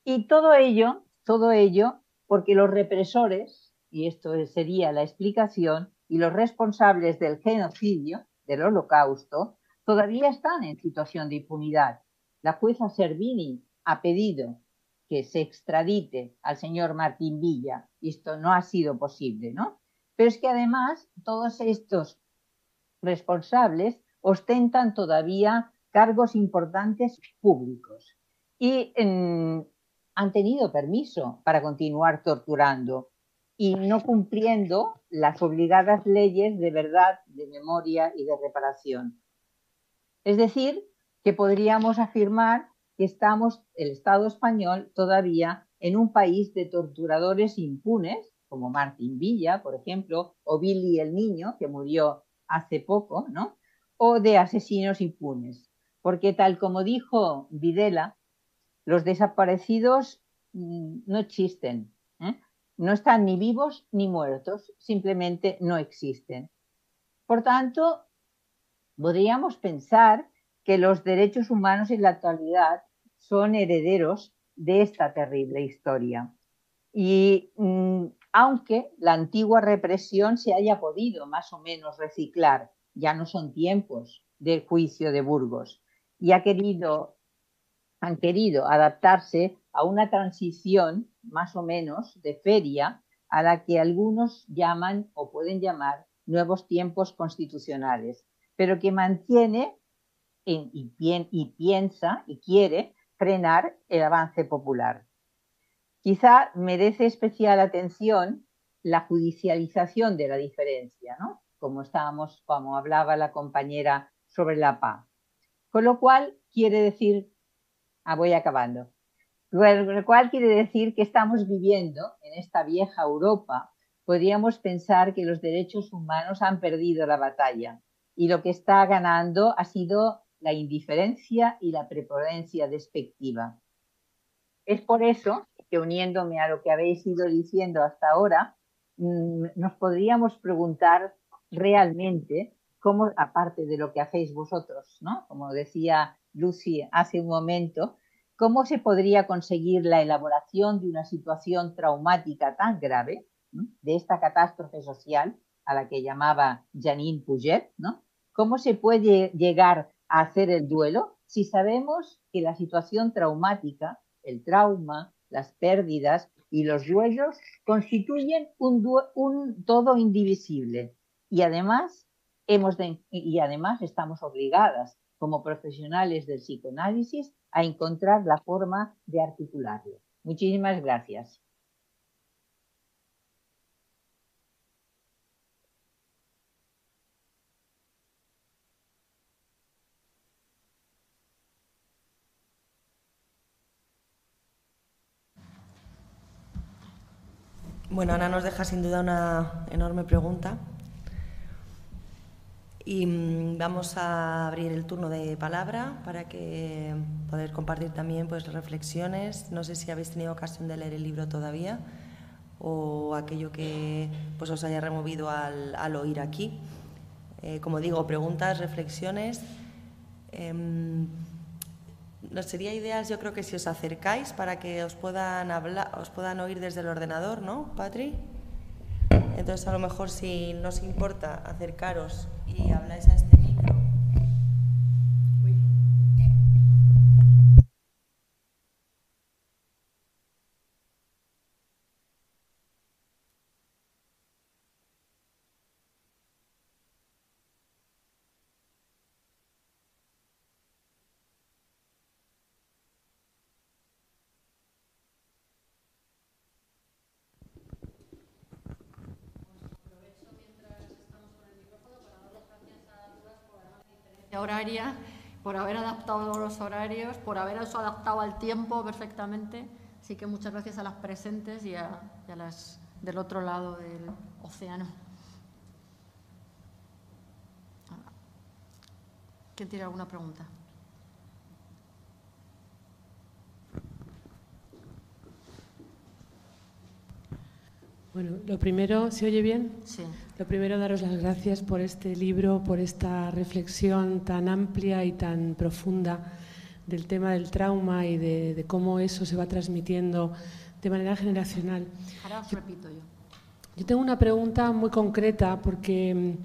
Y todo ello, todo ello, porque los represores y esto sería la explicación, y los responsables del genocidio, del holocausto, todavía están en situación de impunidad. La jueza Servini ha pedido que se extradite al señor Martín Villa, y esto no ha sido posible, ¿no? Pero es que además todos estos responsables ostentan todavía cargos importantes públicos y mm, han tenido permiso para continuar torturando y no cumpliendo las obligadas leyes de verdad, de memoria y de reparación. Es decir, que podríamos afirmar que estamos, el Estado español, todavía en un país de torturadores impunes, como Martín Villa, por ejemplo, o Billy el Niño, que murió hace poco, ¿no? O de asesinos impunes. Porque tal como dijo Videla, los desaparecidos mm, no existen. ¿eh? No están ni vivos ni muertos, simplemente no existen. Por tanto, podríamos pensar que los derechos humanos en la actualidad son herederos de esta terrible historia. Y mm, aunque la antigua represión se haya podido más o menos reciclar, ya no son tiempos del juicio de Burgos, y ha querido, han querido adaptarse a una transición más o menos de feria a la que algunos llaman o pueden llamar nuevos tiempos constitucionales, pero que mantiene y, y piensa y quiere frenar el avance popular. Quizá merece especial atención la judicialización de la diferencia, ¿no? Como estábamos, como hablaba la compañera sobre la paz. Con lo cual quiere decir, ah, voy acabando, lo cual quiere decir que estamos viviendo en esta vieja Europa. Podríamos pensar que los derechos humanos han perdido la batalla y lo que está ganando ha sido la indiferencia y la prepotencia despectiva. Es por eso que uniéndome a lo que habéis ido diciendo hasta ahora, mm, nos podríamos preguntar realmente cómo, aparte de lo que hacéis vosotros, ¿no? Como decía Lucy hace un momento, ¿cómo se podría conseguir la elaboración de una situación traumática tan grave, de esta catástrofe social a la que llamaba Janine Puget, ¿no? ¿Cómo se puede llegar a hacer el duelo si sabemos que la situación traumática, el trauma, las pérdidas y los duelos constituyen un, todo indivisible y además, hemos y además estamos obligadas como profesionales del psicoanálisis a encontrar la forma de articularlo. Muchísimas gracias. Bueno, Ana nos deja sin duda una enorme pregunta. Y mm, vamos a abrir el turno de palabra para que poder compartir también pues, reflexiones. No sé si habéis tenido ocasión de leer el libro todavía o aquello que pues, os haya removido al, oír aquí. Eh, como digo, preguntas, reflexiones. Em, nos sería ideal, yo creo que si os acercáis para que os puedan hablar, os puedan oír desde el ordenador, ¿no, Patri? Entonces, a lo mejor si nos importa acercaros y habláis a este micro. Horaria, por haber adaptado los horarios, por haber adaptado al tiempo perfectamente. Así que muchas gracias a las presentes y a, las del otro lado del océano. ¿Quién tiene alguna pregunta? Bueno, lo primero, ¿se oye bien? Sí. Lo primero, daros las gracias por este libro, por esta reflexión tan amplia y tan profunda del tema del trauma y de, cómo eso se va transmitiendo de manera generacional. Ahora os repito yo. Yo tengo una pregunta muy concreta porque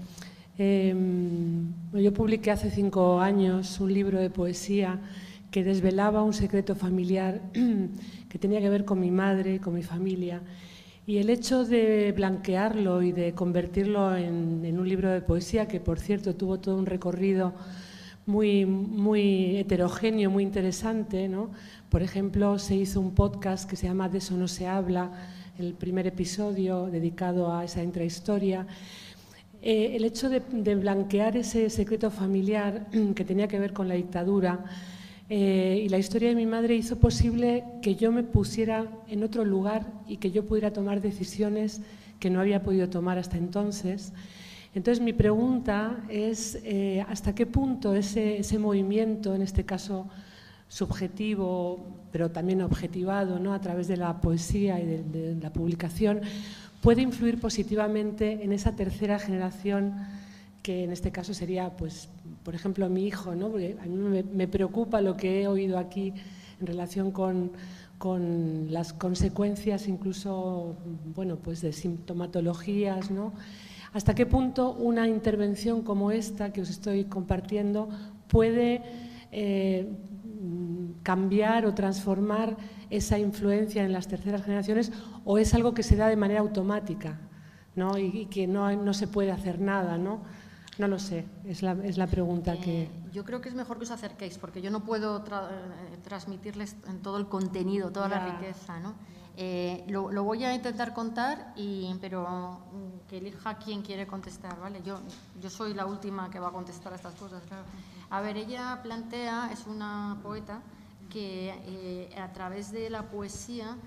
em, yo publiqué hace cinco años un libro de poesía que desvelaba un secreto familiar que tenía que ver con mi madre, con mi familia y el hecho de blanquearlo y de convertirlo en, un libro de poesía, que por cierto tuvo todo un recorrido muy, muy heterogéneo, muy interesante, ¿no? Por ejemplo, se hizo un podcast que se llama De eso no se habla, el primer episodio dedicado a esa intrahistoria. Eh, el hecho de blanquear ese secreto familiar que tenía que ver con la dictadura, eh, y la historia de mi madre hizo posible que yo me pusiera en otro lugar y que yo pudiera tomar decisiones que no había podido tomar hasta entonces. Entonces mi pregunta es eh, hasta qué punto ese, ese, movimiento, en este caso subjetivo, pero también objetivado ¿no? a través de la poesía y de, de la publicación, puede influir positivamente en esa tercera generación que en este caso sería pues por ejemplo, mi hijo, ¿no? porque a mí me, preocupa lo que he oído aquí en relación con, con las consecuencias incluso bueno, pues de sintomatologías. ¿no? ¿Hasta qué punto una intervención como esta que os estoy compartiendo puede eh, cambiar o transformar esa influencia en las terceras generaciones o es algo que se da de manera automática ¿no? y, que no, no se puede hacer nada? ¿no? No lo sé, es la, es la pregunta que... Eh, yo creo que es mejor que os acerquéis, porque yo no puedo eh, transmitirles en todo el contenido, toda la riqueza. ¿no? Eh, lo, voy a intentar contar, y, pero mm, que elija quién quiere contestar. ¿vale? Yo, yo soy la última que va a contestar a estas cosas. A ver, ella plantea, es una poeta, que a través de la poesía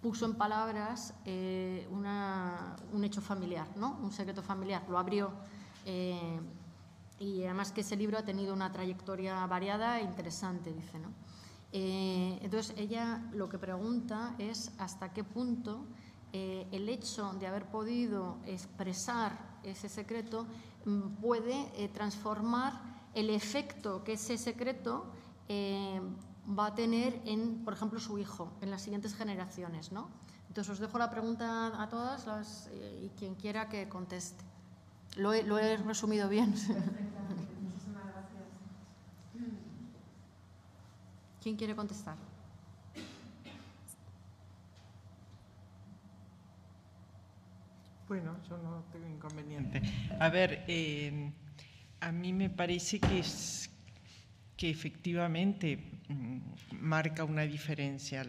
puso en palabras eh, un hecho familiar, ¿no? un secreto familiar, lo abrió. Eh, y además que ese libro ha tenido una trayectoria variada e interesante, dice. ¿no? Eh, entonces, ella lo que pregunta es hasta qué punto el hecho de haber podido expresar ese secreto, mm, puede transformar el efecto que ese secreto eh, va a tener en, por ejemplo, su hijo, en las siguientes generaciones. ¿no? Entonces os dejo la pregunta a todas las, y quien quiera que conteste. Lo he, lo he resumido bien. ¿Quién quiere contestar? Bueno, yo no tengo inconveniente. A ver, eh, a mí me parece que, es, que efectivamente marca una diferencia,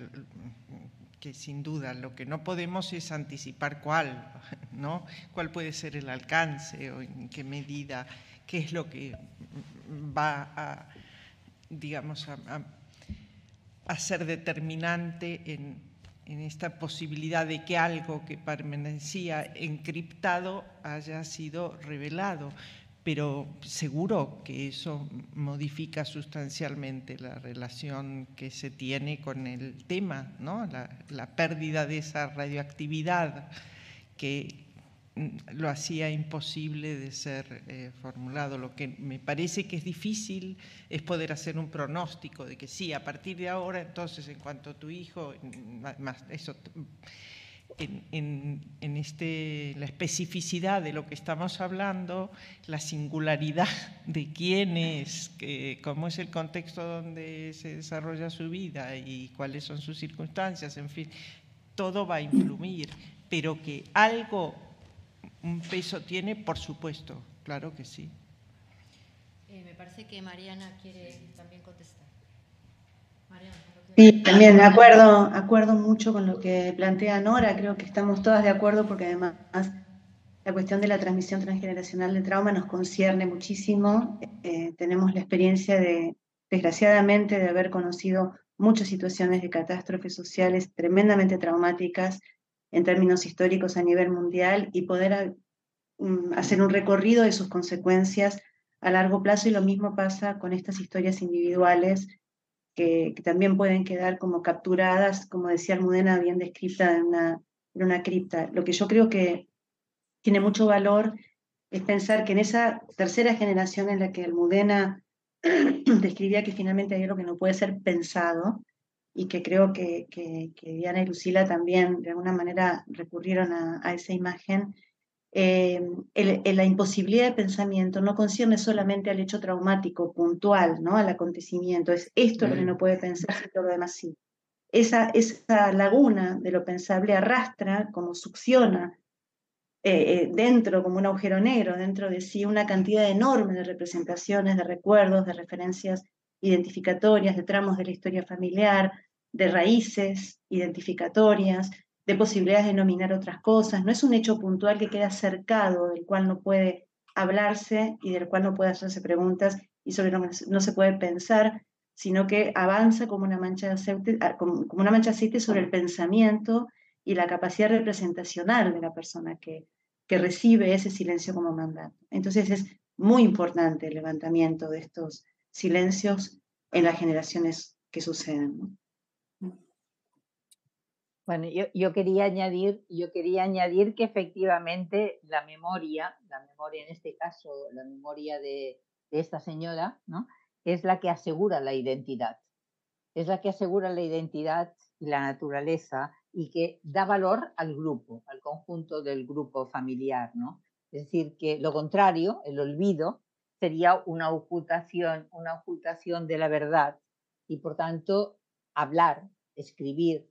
que sin duda lo que no podemos es anticipar cuál, ¿no? Cuál puede ser el alcance o en qué medida, qué es lo que va a, digamos, a, a ser determinante en, en esta posibilidad de que algo que permanecía encriptado haya sido revelado. Pero seguro que eso modifica sustancialmente la relación que se tiene con el tema, ¿no? la, pérdida de esa radioactividad que lo hacía imposible de ser eh, formulado. Lo que me parece que es difícil es poder hacer un pronóstico de que sí, a partir de ahora, entonces, en cuanto a tu hijo, más eso, en, este, la especificidad de lo que estamos hablando, la singularidad de quién es, cómo es el contexto donde se desarrolla su vida y cuáles son sus circunstancias, en fin, todo va a influir, pero que algo un peso tiene, por supuesto, claro que sí. Eh, me parece que Mariana quiere también contestar. Mariana, sí, también acuerdo, acuerdo mucho con lo que plantea Nora, creo que estamos todas de acuerdo porque además la cuestión de la transmisión transgeneracional de trauma nos concierne muchísimo. Eh, tenemos la experiencia de, desgraciadamente, de haber conocido muchas situaciones de catástrofes sociales tremendamente traumáticas en términos históricos a nivel mundial y poder mm, hacer un recorrido de sus consecuencias a largo plazo y lo mismo pasa con estas historias individuales que, también pueden quedar como capturadas, como decía Almudena, bien descrita en una, en una cripta. Lo que yo creo que tiene mucho valor es pensar que en esa tercera generación en la que Almudena describía que finalmente hay algo que no puede ser pensado, y que creo que, que, Diana y Lucila también de alguna manera recurrieron a, esa imagen, eh, la imposibilidad de pensamiento no concierne solamente al hecho traumático puntual, ¿no? al acontecimiento, es esto lo que no puede pensar y todo lo demás sí. Esa, esa laguna de lo pensable arrastra, como succiona eh, eh, dentro, como un agujero negro, dentro de sí una cantidad enorme de representaciones, de recuerdos, de referencias identificatorias, de tramos de la historia familiar, de raíces identificatorias, de posibilidades de nominar otras cosas. No es un hecho puntual que queda cercado, del cual no puede hablarse y del cual no puede hacerse preguntas y sobre lo que no se puede pensar, sino que avanza como una mancha de aceite, ah, como una mancha sobre el pensamiento y la capacidad representacional de la persona que, que recibe ese silencio como mandato. Entonces es muy importante el levantamiento de estos silencios en las generaciones que suceden. Bueno, yo, quería añadir, yo quería añadir que efectivamente la memoria, la memoria en este caso, la memoria de, esta señora, ¿no? es la que asegura la identidad. Es la que asegura la identidad y la naturaleza y que da valor al grupo, al conjunto del grupo familiar, ¿no? Es decir, que lo contrario, el olvido, sería una ocultación, una ocultación de la verdad y por tanto hablar, escribir,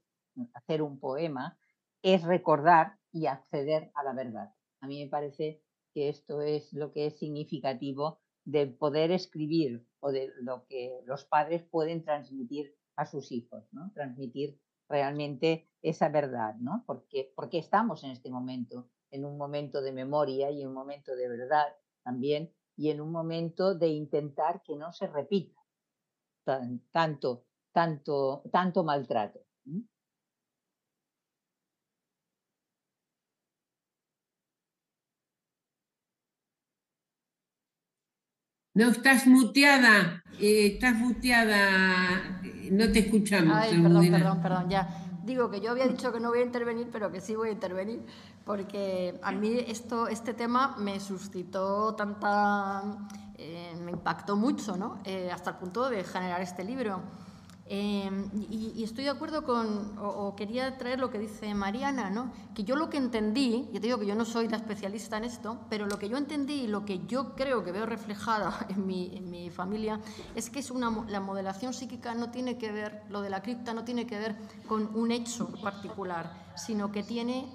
hacer un poema, es recordar y acceder a la verdad. A mí me parece que esto es lo que es significativo de poder escribir o de lo que los padres pueden transmitir a sus hijos, ¿no? Transmitir realmente esa verdad, ¿no? Porque, porque estamos en este momento, en un momento de memoria y un momento de verdad también, y en un momento de intentar que no se repita tanto, tanto, tanto maltrato. No, estás muteada, eh, estás muteada, no te escuchamos. Ay, perdón, perdón, perdón, ya. digo que yo había dicho que no voy a intervenir, pero que sí voy a intervenir, porque a mí esto, este tema me suscitó tanta, eh, me impactó mucho, ¿no? Eh, hasta el punto de generar este libro. Em, y, estoy de acuerdo con, o, quería traer lo que dice Mariana, ¿no? que yo lo que entendí, yo te digo que yo no soy la especialista en esto, pero lo que yo entendí y lo que yo creo que veo reflejada en mi, familia es que es una, la modelación psíquica no tiene que ver, lo de la cripta no tiene que ver con un hecho particular, sino que tiene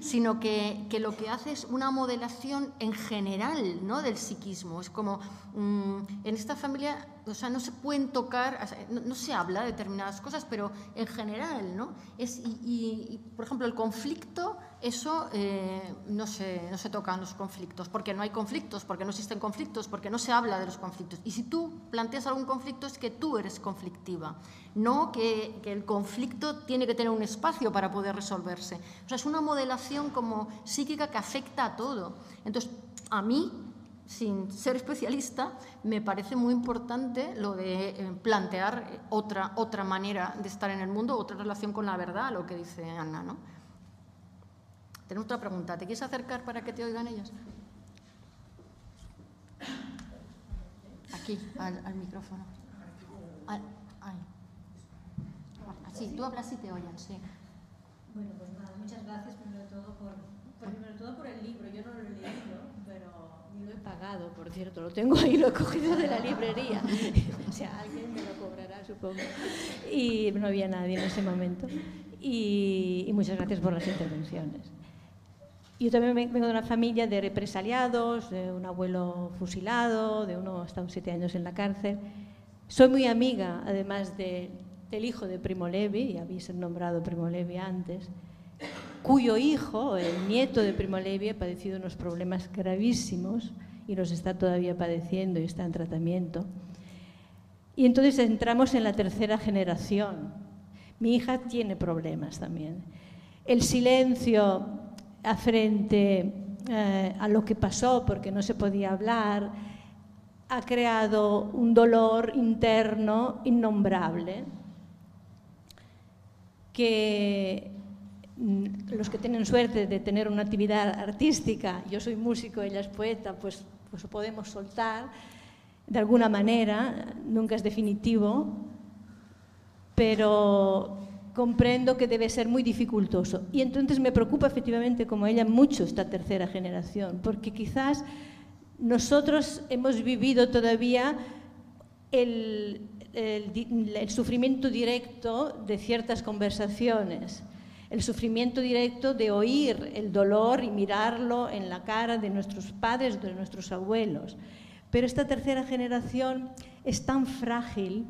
sino que, que, lo que hace es una modelación en general ¿no? del psiquismo. Es como, mm, en esta familia, o sea, no se pueden tocar, no, se habla de determinadas cosas, pero en general, ¿no? Es, y, por ejemplo, el conflicto, eso eh, no, se, no se tocan los conflictos, porque no hay conflictos, porque no existen conflictos, porque no se habla de los conflictos. Y si tú planteas algún conflicto, es que tú eres conflictiva no que, el conflicto tiene que tener un espacio para poder resolverse. O sea, es una modelación como psíquica que afecta a todo. Entonces, a mí, sin ser especialista, me parece muy importante lo de eh, plantear otra, otra manera de estar en el mundo, otra relación con la verdad, lo que dice Ana. ¿no? Tenemos otra pregunta. ¿Te quieres acercar para que te oigan ellos? Aquí, al, micrófono. Sí, tú hablas y te oyen, sí. Bueno, pues nada, muchas gracias primero de todo por, primero todo por el libro. Yo no lo he leído, pero ni lo he pagado, por cierto, lo tengo ahí, lo he cogido de la librería. o sea, alguien me lo cobrará, supongo. Y no había nadie en ese momento. Y, y muchas gracias por las intervenciones. Yo también vengo de una familia de represaliados, de un abuelo fusilado, de uno ha estado siete años en la cárcel. Soy muy amiga, además de, del hijo de Primo Levi, y habéis nombrado Primo Levi antes, cuyo hijo, el nieto de Primo Levi, ha padecido unos problemas gravísimos y los está todavía padeciendo y está en tratamiento. Y entonces entramos en la tercera generación. Mi hija tiene problemas también. El silencio a frente eh, a lo que pasó porque no se podía hablar ha creado un dolor interno innombrable que mm, los que tienen suerte de tener una actividad artística, yo soy músico, ella es poeta, pues, pues podemos soltar de alguna manera, nunca es definitivo, pero comprendo que debe ser muy dificultoso. Y entonces me preocupa efectivamente, como ella, mucho esta tercera generación, porque quizás nosotros hemos vivido todavía el, el, sufrimiento directo de ciertas conversaciones, el sufrimiento directo de oír el dolor y mirarlo en la cara de nuestros padres, de nuestros abuelos. Pero esta tercera generación es tan frágil,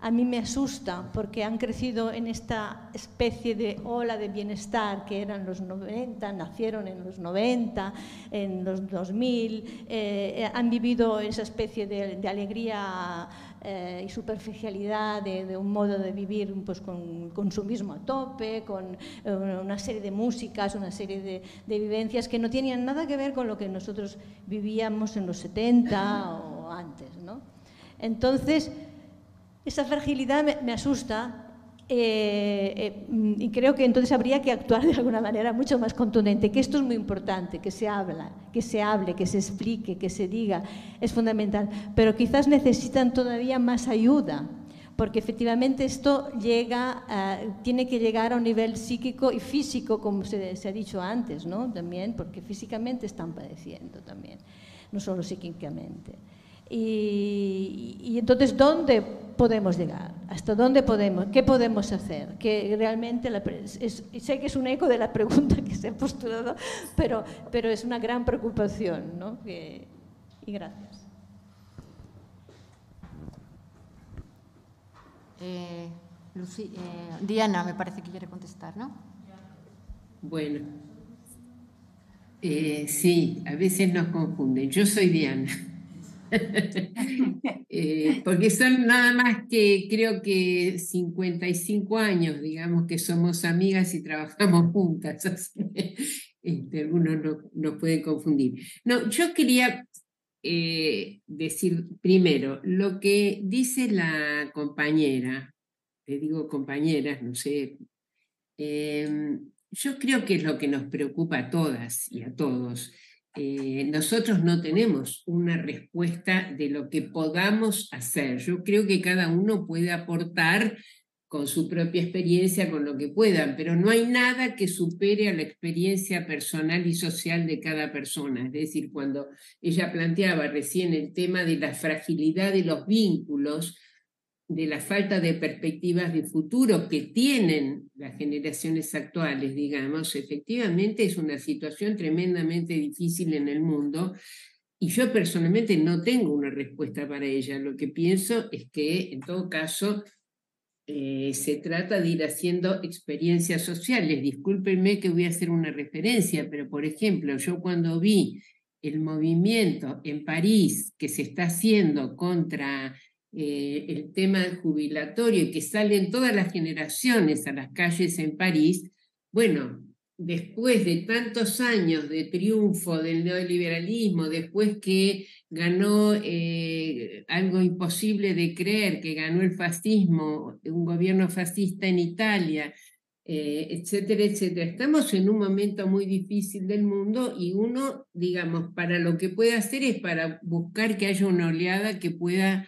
a mí me asusta porque han crecido en esta especie de ola de bienestar que eran los 90, nacieron en los 90, en los 2000, eh, han vivido esa especie de, de alegría eh, y superficialidad de, un modo de vivir pues, con consumismo a tope, con eh, una serie de músicas, una serie de, vivencias que no tenían nada que ver con lo que nosotros vivíamos en los 70 o antes. ¿no? Entonces, esa fragilidad me asusta eh, eh, y creo que entonces habría que actuar de alguna manera mucho más contundente, que esto es muy importante, que se habla, que se hable, que se explique, que se diga, es fundamental, pero quizás necesitan todavía más ayuda, porque efectivamente esto llega, tiene que llegar a un nivel psíquico y físico, como se, se ha dicho antes, ¿no? También, porque físicamente están padeciendo también, no solo psíquicamente. Y, entonces, ¿dónde podemos llegar? ¿Hasta dónde podemos? ¿Qué podemos hacer? Que realmente sé que es un eco de la pregunta que se ha postulado, pero, pero es una gran preocupación. ¿no? y gracias. Eh, eh, Diana me parece que quiere contestar, ¿no? Bueno, eh, sí, a veces nos confunden. Yo soy Diana. Eh, porque son nada más que creo que 55 años, digamos que somos amigas y trabajamos juntas, este, algunos no, no, pueden confundir. No, yo quería eh, decir primero lo que dice la compañera te digo compañeras, no sé, em, yo creo que es lo que nos preocupa a todas y a todos. Eh, nosotros no tenemos una respuesta de lo que podamos hacer. Yo creo que cada uno puede aportar con su propia experiencia, con lo que puedan, pero no hay nada que supere a la experiencia personal y social de cada persona. Es decir, cuando ella planteaba recién el tema de la fragilidad de los vínculos, de la falta de perspectivas de futuro que tienen las generaciones actuales, digamos, efectivamente es una situación tremendamente difícil en el mundo y yo personalmente no tengo una respuesta para ella. Lo que pienso es que, en todo caso, eh, se trata de ir haciendo experiencias sociales. Discúlpenme que voy a hacer una referencia, pero por ejemplo, yo cuando vi el movimiento en París que se está haciendo contra eh, el tema jubilatorio y que salen todas las generaciones a las calles en París, bueno, después de tantos años de triunfo del neoliberalismo, después que ganó eh, algo imposible de creer, que ganó el fascismo, un gobierno fascista en Italia, eh, etcétera, etcétera. Estamos en un momento muy difícil del mundo y uno, digamos, para lo que puede hacer es para buscar que haya una oleada que pueda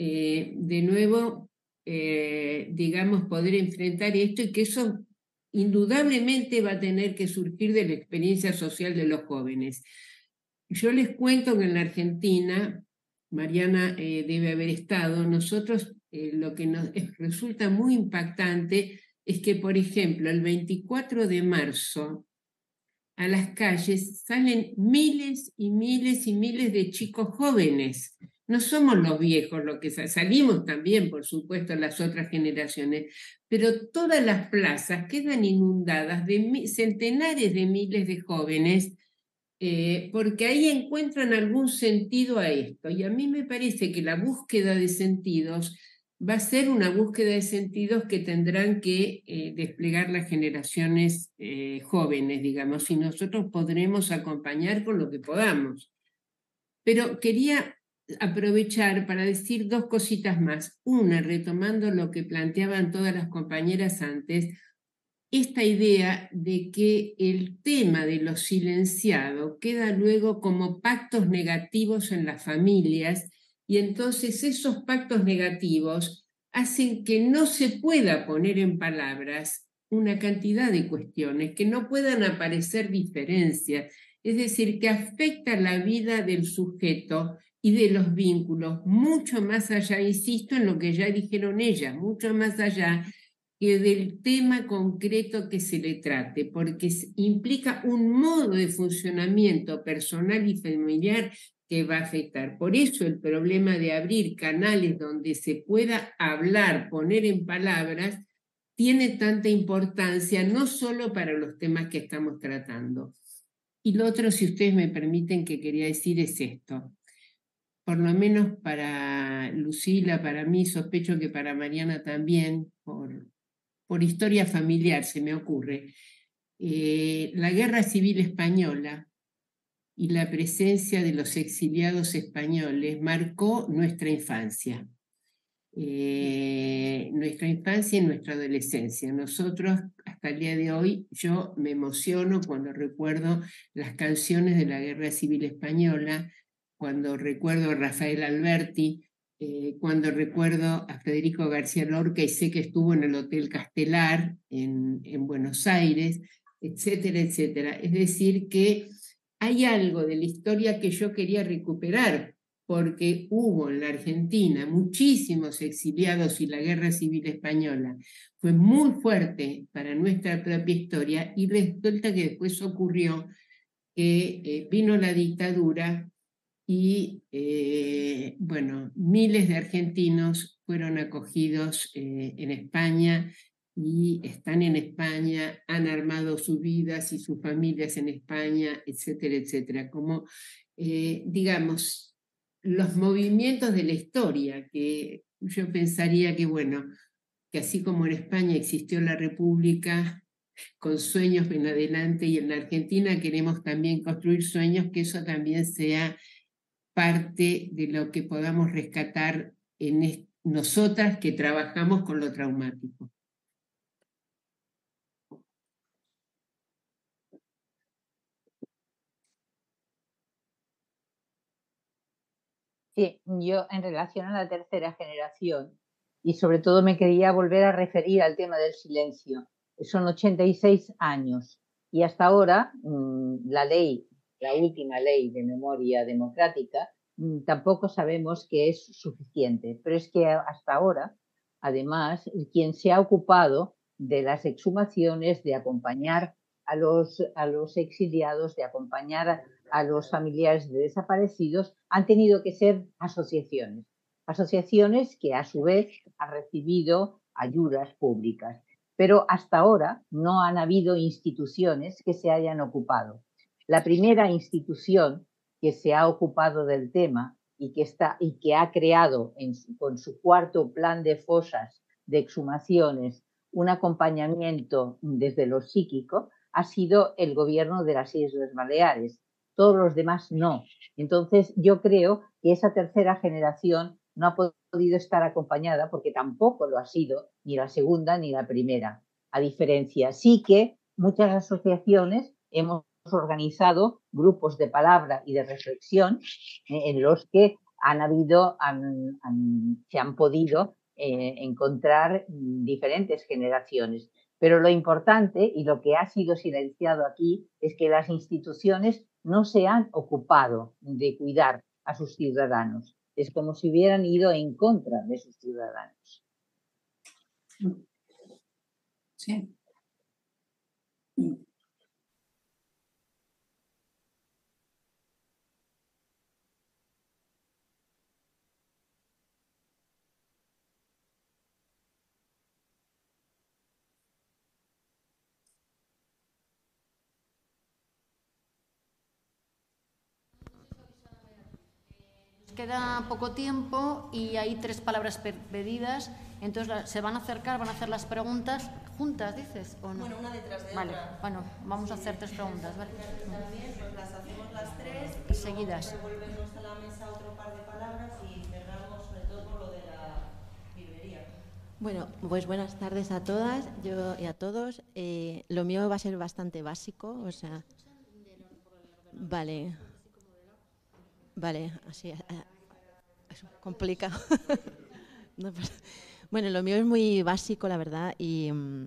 eh, de nuevo, digamos, poder enfrentar esto y que eso indudablemente va a tener que surgir de la experiencia social de los jóvenes. Yo les cuento que en la Argentina, Mariana eh, debe haber estado, nosotros eh, lo que nos resulta muy impactante es que, por ejemplo, el 24 de marzo a las calles salen miles y miles y miles de chicos jóvenes. No somos los viejos los que salimos también, por supuesto, las otras generaciones, pero todas las plazas quedan inundadas de centenares de miles de jóvenes eh, porque ahí encuentran algún sentido a esto. Y a mí me parece que la búsqueda de sentidos va a ser una búsqueda de sentidos que tendrán que eh, desplegar las generaciones eh, jóvenes, digamos, y nosotros podremos acompañar con lo que podamos. Pero quería aprovechar para decir dos cositas más. Una, retomando lo que planteaban todas las compañeras antes, esta idea de que el tema de lo silenciado queda luego como pactos negativos en las familias y entonces esos pactos negativos hacen que no se pueda poner en palabras una cantidad de cuestiones, que no puedan aparecer diferencias, es decir, que afecta la vida del sujeto y de los vínculos, mucho más allá, insisto en lo que ya dijeron ellas, mucho más allá que del tema concreto que se le trate, porque implica un modo de funcionamiento personal y familiar que va a afectar. Por eso el problema de abrir canales donde se pueda hablar, poner en palabras, tiene tanta importancia, no solo para los temas que estamos tratando. Y lo otro, si ustedes me permiten, que quería decir es esto. Por lo menos para Lucila, para mí, sospecho que para Mariana también, por, historia familiar se me ocurre, eh, la guerra civil española y la presencia de los exiliados españoles marcó nuestra infancia. Eh, nuestra infancia y nuestra adolescencia. Nosotros, hasta el día de hoy, yo me emociono cuando recuerdo las canciones de la Guerra Civil Española, cuando recuerdo a Rafael Alberti, eh, cuando recuerdo a Federico García Lorca y sé que estuvo en el Hotel Castelar en, en Buenos Aires, etcétera, etcétera. Es decir, que hay algo de la historia que yo quería recuperar, porque hubo en la Argentina muchísimos exiliados y la guerra civil española fue muy fuerte para nuestra propia historia y resulta que después ocurrió que eh, vino la dictadura y, eh, bueno, miles de argentinos fueron acogidos eh, en España y están en España, han armado sus vidas y sus familias en España, etcétera, etcétera. Como, eh, digamos, los movimientos de la historia, que yo pensaría que, bueno, que así como en España existió la República con sueños en adelante y en la Argentina queremos también construir sueños, que eso también sea parte de lo que podamos rescatar en nosotras que trabajamos con lo traumático. Sí, yo en relación a la tercera generación, y sobre todo me quería volver a referir al tema del silencio. Son 86 años y hasta ahora mm, la ley, la última ley de memoria democrática, mm, tampoco sabemos que es suficiente, pero es que hasta ahora, además, quien se ha ocupado de las exhumaciones, de acompañar a los, a los exiliados, de acompañar a los familiares de desaparecidos, han tenido que ser asociaciones. Asociaciones que a su vez han recibido ayudas públicas. Pero hasta ahora no han habido instituciones que se hayan ocupado. La primera institución que se ha ocupado del tema y que, está, y que ha creado con su cuarto plan de fosas de exhumaciones un acompañamiento desde lo psíquico ha sido el gobierno de las Islas Baleares, todos los demás no. Entonces, yo creo que esa tercera generación no ha podido estar acompañada porque tampoco lo ha sido ni la segunda ni la primera. A diferencia, sí que muchas asociaciones hemos organizado grupos de palabra y de reflexión eh, en los que han habido, se han podido eh, encontrar diferentes generaciones. Pero lo importante y lo que ha sido silenciado aquí es que las instituciones no se han ocupado de cuidar a sus ciudadanos. Es como si hubieran ido en contra de sus ciudadanos. Sí. Queda poco tiempo y hay tres palabras pedidas, entonces se van a acercar, van a hacer las preguntas juntas, dices, ¿o no? Bueno, una detrás de vale. otra. Bueno, vamos a hacer tres preguntas, ¿vale? También, pues las hacemos las tres y seguidas. Volvemos a la mesa otro par de palabras y cerramos sobre todo por lo de la librería. Bueno, pues buenas tardes a todas yo y a todos. Eh, lo mío va a ser bastante básico, o sea... Vale. Vale, así es complicado. Bueno, lo mío es muy básico, la verdad, y, mm,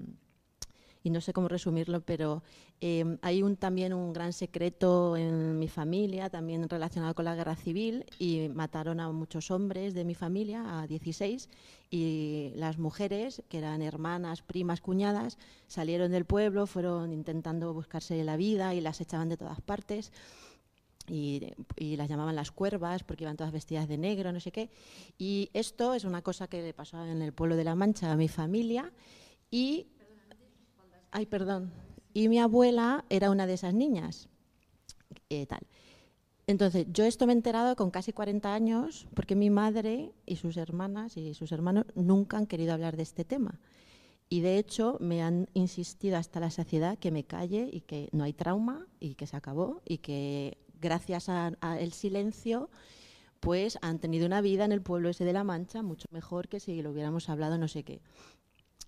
y no sé cómo resumirlo, pero em, hay un, también un gran secreto en mi familia, también relacionado con la guerra civil, y mataron a muchos hombres de mi familia, a 16, y las mujeres, que eran hermanas, primas, cuñadas, salieron del pueblo, fueron intentando buscarse la vida y las echaban de todas partes y, las llamaban las cuervas porque iban todas vestidas de negro, no sé qué. Y esto es una cosa que le pasó en el pueblo de La Mancha a mi familia y... Ay, perdón. Y mi abuela era una de esas niñas. Eh, tal. Entonces, yo esto me he enterado con casi 40 años porque mi madre y sus hermanas y sus hermanos nunca han querido hablar de este tema. Y de hecho me han insistido hasta la saciedad que me calle y que no hay trauma y que se acabó y que gracias al silencio, pues han tenido una vida en el pueblo ese de La Mancha mucho mejor que si lo hubiéramos hablado no sé qué.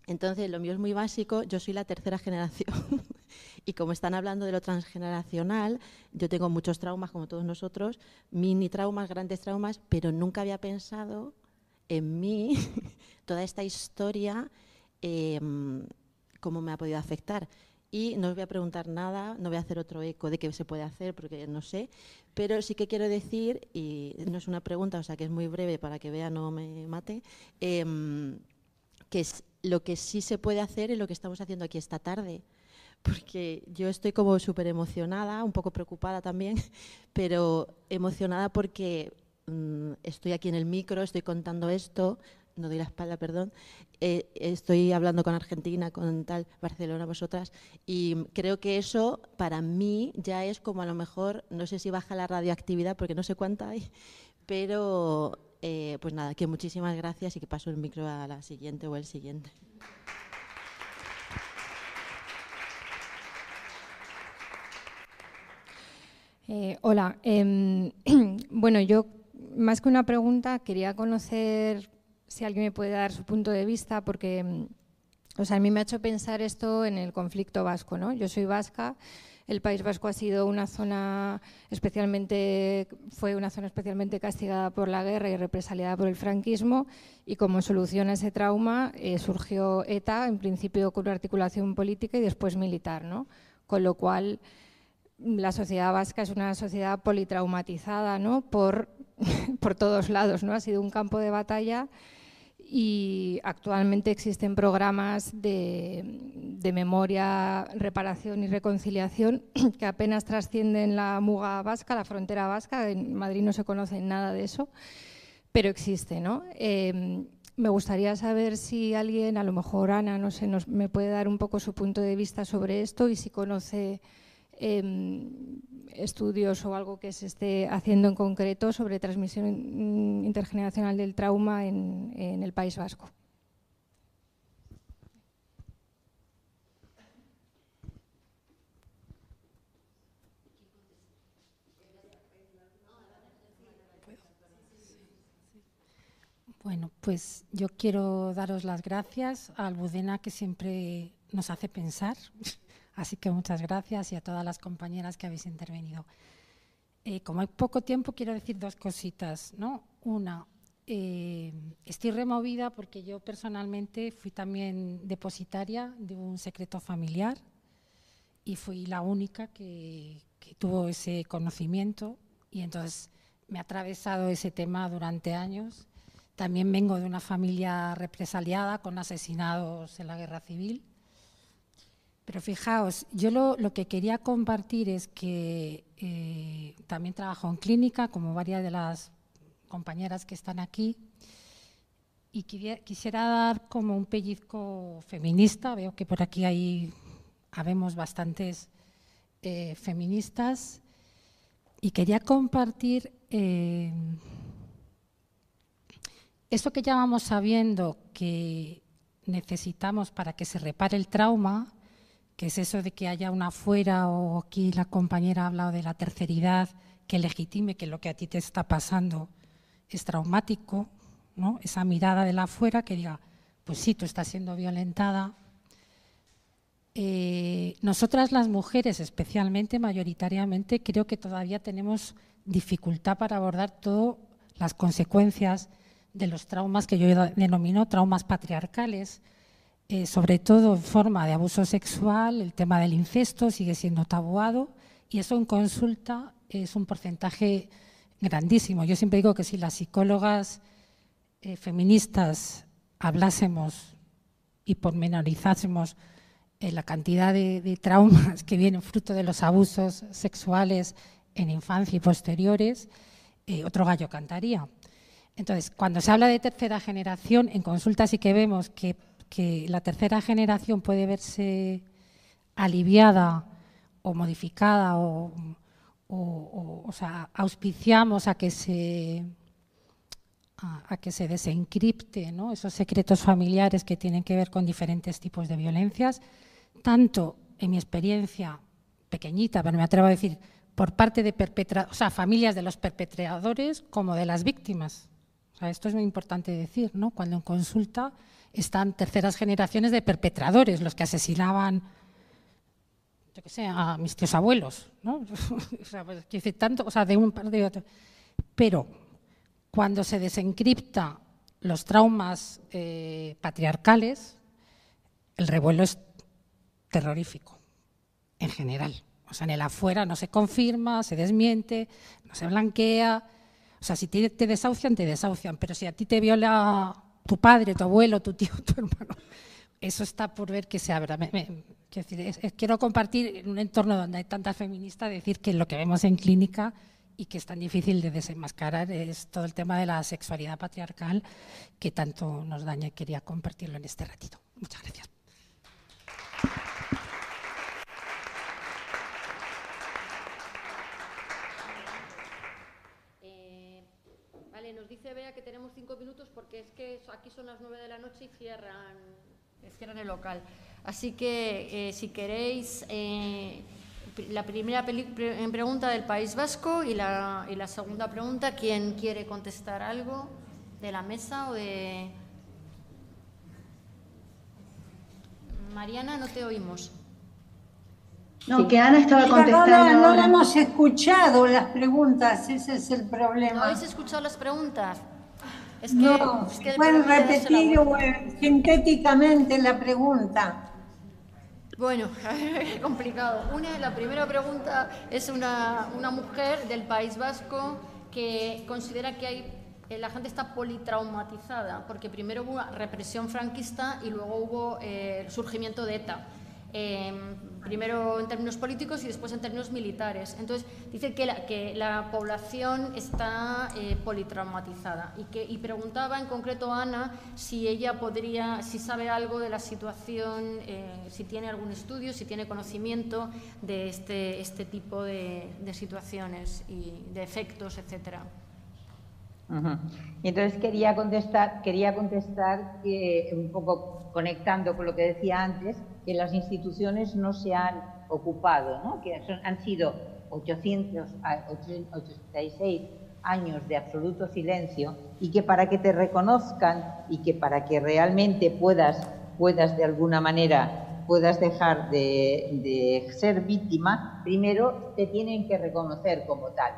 Entonces, lo mío es muy básico, yo soy la tercera generación y como están hablando de lo transgeneracional, yo tengo muchos traumas como todos nosotros, mini traumas, grandes traumas, pero nunca había pensado en mí toda esta historia, em, cómo me ha podido afectar. Y no os voy a preguntar nada, no voy a hacer otro eco de qué se puede hacer, porque no sé, pero sí que quiero decir, y no es una pregunta, o sea que es muy breve para que vea no me mate, em, que es lo que sí se puede hacer es lo que estamos haciendo aquí esta tarde. Porque yo estoy como súper emocionada, un poco preocupada también, pero emocionada porque mm, estoy aquí en el micro, estoy contando esto, no doy la espalda, perdón, eh, estoy hablando con Argentina, con tal, Barcelona, vosotras, y creo que eso para mí ya es como a lo mejor, no sé si baja la radioactividad, porque no sé cuánta hay, pero eh, pues nada, que muchísimas gracias y que paso el micro a la siguiente o el siguiente. Eh, hola, em, bueno, yo más que una pregunta quería conocer si alguien me puede dar su punto de vista, porque mm, o sea, a mí me ha hecho pensar esto en el conflicto vasco. ¿no? Yo soy vasca, el País Vasco ha sido una zona especialmente, fue una zona especialmente castigada por la guerra y represaliada por el franquismo, y como solución a ese trauma eh, surgió ETA, en principio con una articulación política y después militar. ¿no? Con lo cual la sociedad vasca es una sociedad politraumatizada ¿no? por, por todos lados. ¿no? Ha sido un campo de batalla y actualmente existen programas de, memoria, reparación y reconciliación que apenas trascienden la muga vasca, la frontera vasca. En Madrid no se conoce nada de eso, pero existe. ¿no? Em, me gustaría saber si alguien, a lo mejor Ana, no sé, nos, me puede dar un poco su punto de vista sobre esto y si conoce Em, estudios o algo que se esté haciendo en concreto sobre transmisión intergeneracional del trauma en, el País Vasco. Bueno, pues yo quiero daros las gracias a Albudena que siempre nos hace pensar Así que muchas gracias y a todas las compañeras que habéis intervenido. Eh, como hay poco tiempo, quiero decir dos cositas. ¿no? Una, eh, estoy removida porque yo personalmente fui también depositaria de un secreto familiar y fui la única que, que tuvo ese conocimiento y entonces me ha atravesado ese tema durante años. También vengo de una familia represaliada con asesinados en la guerra civil pero fijaos, yo lo, que quería compartir es que eh, también trabajo en clínica, como varias de las compañeras que están aquí, y quisiera dar como un pellizco feminista. Veo que por aquí hay, habemos bastantes eh, feministas, y quería compartir eh, eso que ya vamos sabiendo que necesitamos para que se repare el trauma que es eso de que haya una afuera o aquí la compañera ha hablado de la terceridad, que legitime que lo que a ti te está pasando es traumático, ¿no? esa mirada de la afuera que diga, pues sí, tú estás siendo violentada. Eh, nosotras las mujeres, especialmente, mayoritariamente, creo que todavía tenemos dificultad para abordar todas las consecuencias de los traumas que yo denomino traumas patriarcales, eh, sobre todo en forma de abuso sexual, el tema del incesto sigue siendo tabuado y eso en consulta es un porcentaje grandísimo. Yo siempre digo que si las psicólogas eh, feministas hablásemos y pormenorizásemos eh, la cantidad de, traumas que vienen fruto de los abusos sexuales en infancia y posteriores, otro gallo cantaría. Entonces, cuando se habla de tercera generación, en consulta sí que vemos que que la tercera generación puede verse aliviada o modificada o, o, sea, auspiciamos a que se a, que se desencripte esos secretos familiares que tienen que ver con diferentes tipos de violencias, tanto en mi experiencia pequeñita, pero me atrevo a decir, por parte de o sea, familias de los perpetradores como de las víctimas. esto es muy importante decir, ¿no? Cuando en consulta están terceras generaciones de perpetradores, los que asesinaban, yo qué sé, a mis tíos abuelos, ¿no? o sea, pues, tanto, o sea, de un par de otros. Pero cuando se desencripta los traumas eh, patriarcales, el revuelo es terrorífico, en general. O sea, en el afuera no se confirma, se desmiente, no se blanquea. O sea, si te desahucian, te desahucian, pero si a ti te viola tu padre, tu abuelo, tu tío, tu hermano. Eso está por ver que se abra. quiero, compartir en un entorno donde hay tantas feministas, decir que lo que vemos en clínica y que es tan difícil de desenmascarar es todo el tema de la sexualidad patriarcal que tanto nos daña y quería compartirlo en este ratito. Muchas gracias. cinco minutos porque es que aquí son las nueve de la noche y cierran, cierran el local. Así que eh, si queréis, eh, la primera pre pregunta del País Vasco y la, y la segunda pregunta, ¿quién quiere contestar algo de la mesa o de... Mariana, no te oímos. No, sí. que Ana estaba contestando. No, no, no, hemos escuchado las preguntas, ese es el problema. ¿No habéis escuchado las preguntas? Es que, No, es que repetir sintéticamente la pregunta. Bueno, complicado. Una, la primera pregunta es una, una mujer del País Vasco que considera que hay, eh, la gente está politraumatizada, porque primero hubo represión franquista y luego hubo eh, el surgimiento de ETA. Eh, primero en términos políticos y después en términos militares. Entonces, dice que la, que la población está eh, politraumatizada y, que, y preguntaba en concreto a Ana si ella podría, si sabe algo de la situación, eh, si tiene algún estudio, si tiene conocimiento de este, este tipo de, situaciones y de efectos, etcétera. Y entonces quería contestar, quería contestar que, un poco conectando con lo que decía antes, que las instituciones no se han ocupado, ¿no? que son- han sido 800, a- 86 años de absoluto silencio y que para que te reconozcan y que para que realmente puedas, puedas de alguna manera puedas dejar de, de ser víctima, primero te tienen que reconocer como tal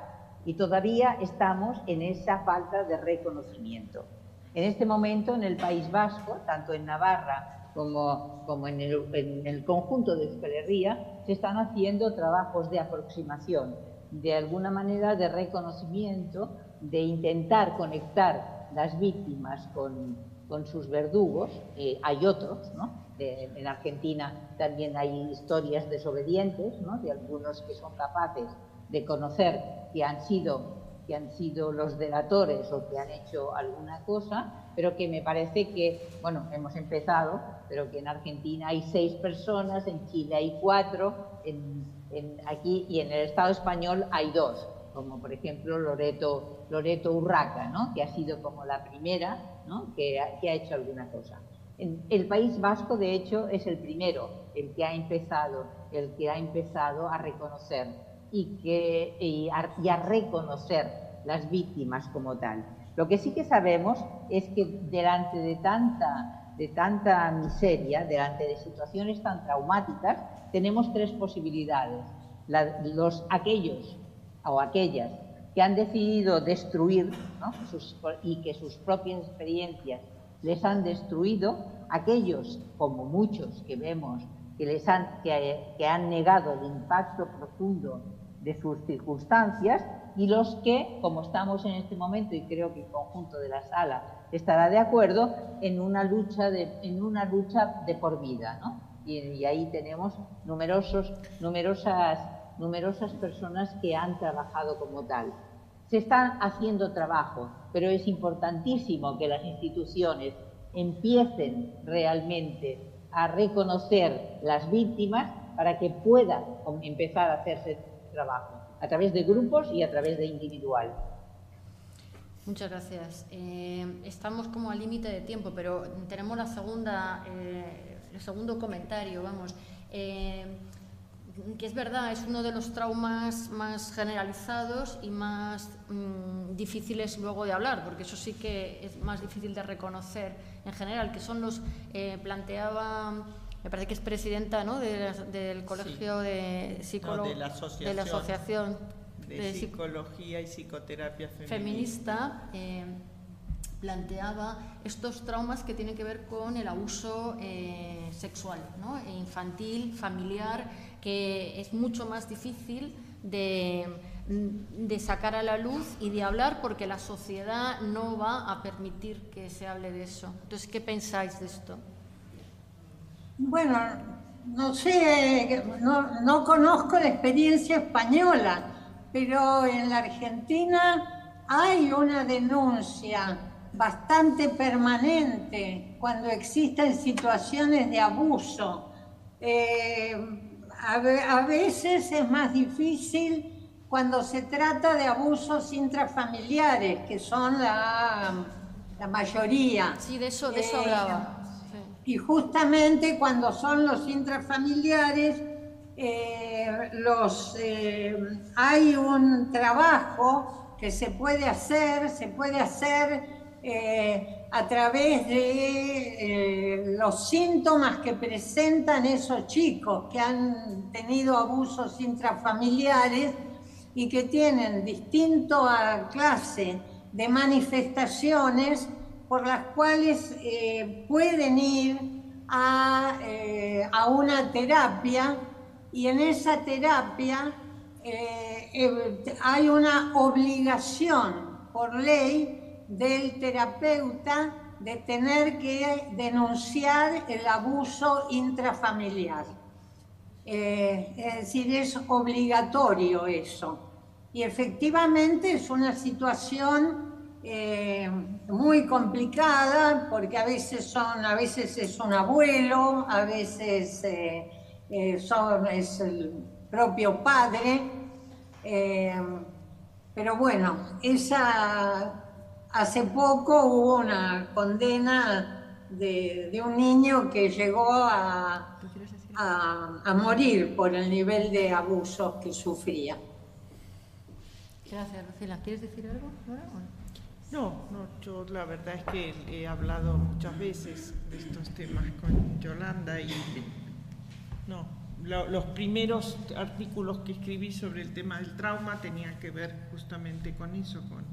y todavía estamos en esa falta de reconocimiento. En este momento en el País Vasco, tanto en Navarra como, como en, el, en el conjunto de Euskal Herria, se están haciendo trabajos de aproximación, de alguna manera de reconocimiento, de intentar conectar las víctimas con, con sus verdugos. Eh, hay otros, ¿no? En Argentina también hay historias desobedientes, ¿no? de algunos que son capaces de conocer que han sido que han sido los delatores o que han hecho alguna cosa, pero que me parece que, bueno, hemos empezado, pero que en Argentina hay seis personas, en Chile hay cuatro, en, en aquí y en el Estado español hay dos, como por ejemplo Loreto, Loreto Urraca, ¿no? que ha sido como la primera ¿no? que, que ha hecho alguna cosa. En el País Vasco, de hecho, es el primero, el que ha empezado, el que ha empezado a reconocer y, que, y, a, y a reconocer las víctimas como tal. Lo que sí que sabemos es que delante de tanta, de tanta miseria, delante de situaciones tan traumáticas, tenemos tres posibilidades. Los, aquellos o aquellas que han decidido destruir y que sus propias experiencias les han destruido, aquellos, como muchos que vemos, que, les han, que han negado el impacto profundo de sus circunstancias y los que, como estamos en este momento, y creo que el conjunto de la sala estará de acuerdo, en una lucha de, en una lucha de por vida. ¿no? Y, ahí tenemos numerosos, numerosas, numerosas personas que han trabajado como tal. Se están haciendo trabajo, pero es importantísimo que las instituciones empiecen realmente a reconocer las víctimas para que pueda empezar a hacerse trabajo a través de grupos y a través de individual. Muchas gracias. Eh, estamos como al límite de tiempo, pero tenemos la segunda, eh, el segundo comentario, vamos. Eh, que es verdad, es uno de los traumas más generalizados y más mm, difíciles luego de hablar, porque eso sí que es más difícil de reconocer en general, que son los, planteaba, me parece que es presidenta ¿no? de la- del Colegio de No, Psicólogos, de la asociación, de la Asociación de, de Psic- Psicología y Psicoterapia Feminista. feminista eh, planteaba estos traumas que tienen que ver con el abuso eh, sexual, ¿no? E infantil, familiar, que es mucho más difícil de, de sacar a la luz y de hablar porque la sociedad no va a permitir que se hable de eso. Entonces, ¿qué pensáis de esto? Bueno, no sé, no, no conozco la experiencia española, pero en la Argentina hay una denuncia bastante permanente cuando existen situaciones de abuso. Eh, a, ve- a veces es más difícil cuando se trata de abusos intrafamiliares, que son la, la mayoría. Sí, de eso, de eso Eh, hablaba. Y justamente cuando son los intrafamiliares, eh, los, eh, hay un trabajo que se puede hacer, se puede hacer eh, a través de los síntomas que presentan esos chicos que han tenido abusos intrafamiliares y que tienen distinta clase de manifestaciones por las cuales eh, pueden ir a, eh, a, una terapia y en esa terapia hay una obligación por ley del terapeuta de tener que denunciar el abuso intrafamiliar. Eh, es decir, es obligatorio eso. Y efectivamente es una situación eh, muy complicada porque a veces son, a veces es un abuelo, a veces eh, son, es el propio padre. pero bueno, esa hace poco hubo una condena de, un niño que llegó a, a, morir por el nivel de abusos que sufría. Gracias, Lucila. ¿Quieres decir algo No, no, yo la verdad es que he hablado muchas veces de estos temas con Yolanda y no, los primeros artículos que escribí sobre el tema del trauma tenían que ver justamente con eso, con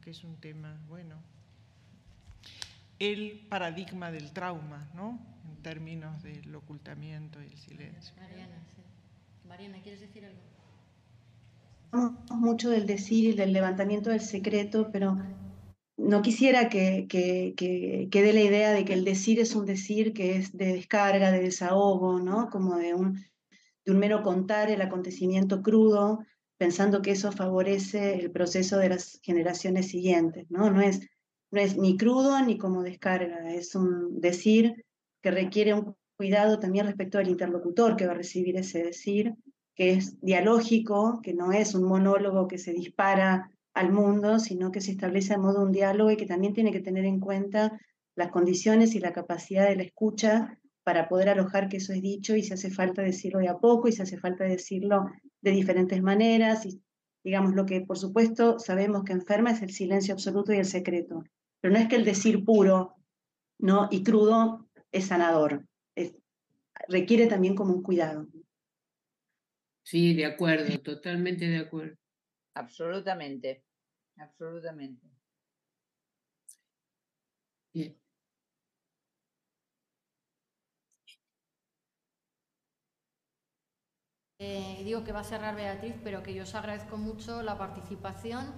que es un tema, bueno, el paradigma del trauma, ¿no? En términos del ocultamiento y el silencio. Mariana, Mariana, ¿quieres decir algo? Hablamos mucho del decir y del levantamiento del secreto, pero no quisiera que, que, la idea de que el decir es un decir que es de descarga, de desahogo, ¿no? Como de un, de un mero contar el acontecimiento crudo, pensando que eso favorece el proceso de las generaciones siguientes, ¿no? No es, no es ni crudo ni como descarga, es un decir que requiere un cuidado también respecto al interlocutor que va a recibir ese decir, que es dialógico, que no es un monólogo que se dispara al mundo, sino que se establece a modo de un diálogo y que también tiene que tener en cuenta las condiciones y la capacidad de la escucha para poder alojar que eso es dicho y si hace falta decirlo de a poco y si hace falta decirlo de diferentes maneras. Y, digamos, lo que por supuesto sabemos que enferma es el silencio absoluto y el secreto. Pero no es que el decir puro ¿no? y crudo es sanador. requiere también como un cuidado. Sí, de acuerdo, totalmente de acuerdo. Absolutamente, absolutamente. Bien. Eh, digo que va a cerrar Beatriz, pero que yo os agradezco mucho la participación,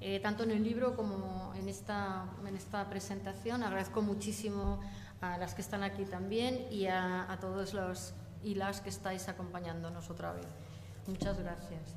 eh, tanto en el libro como en esta, en esta presentación. Agradezco muchísimo a las que están aquí también y a, a todos los y las que estáis acompañándonos otra vez. Muchas gracias.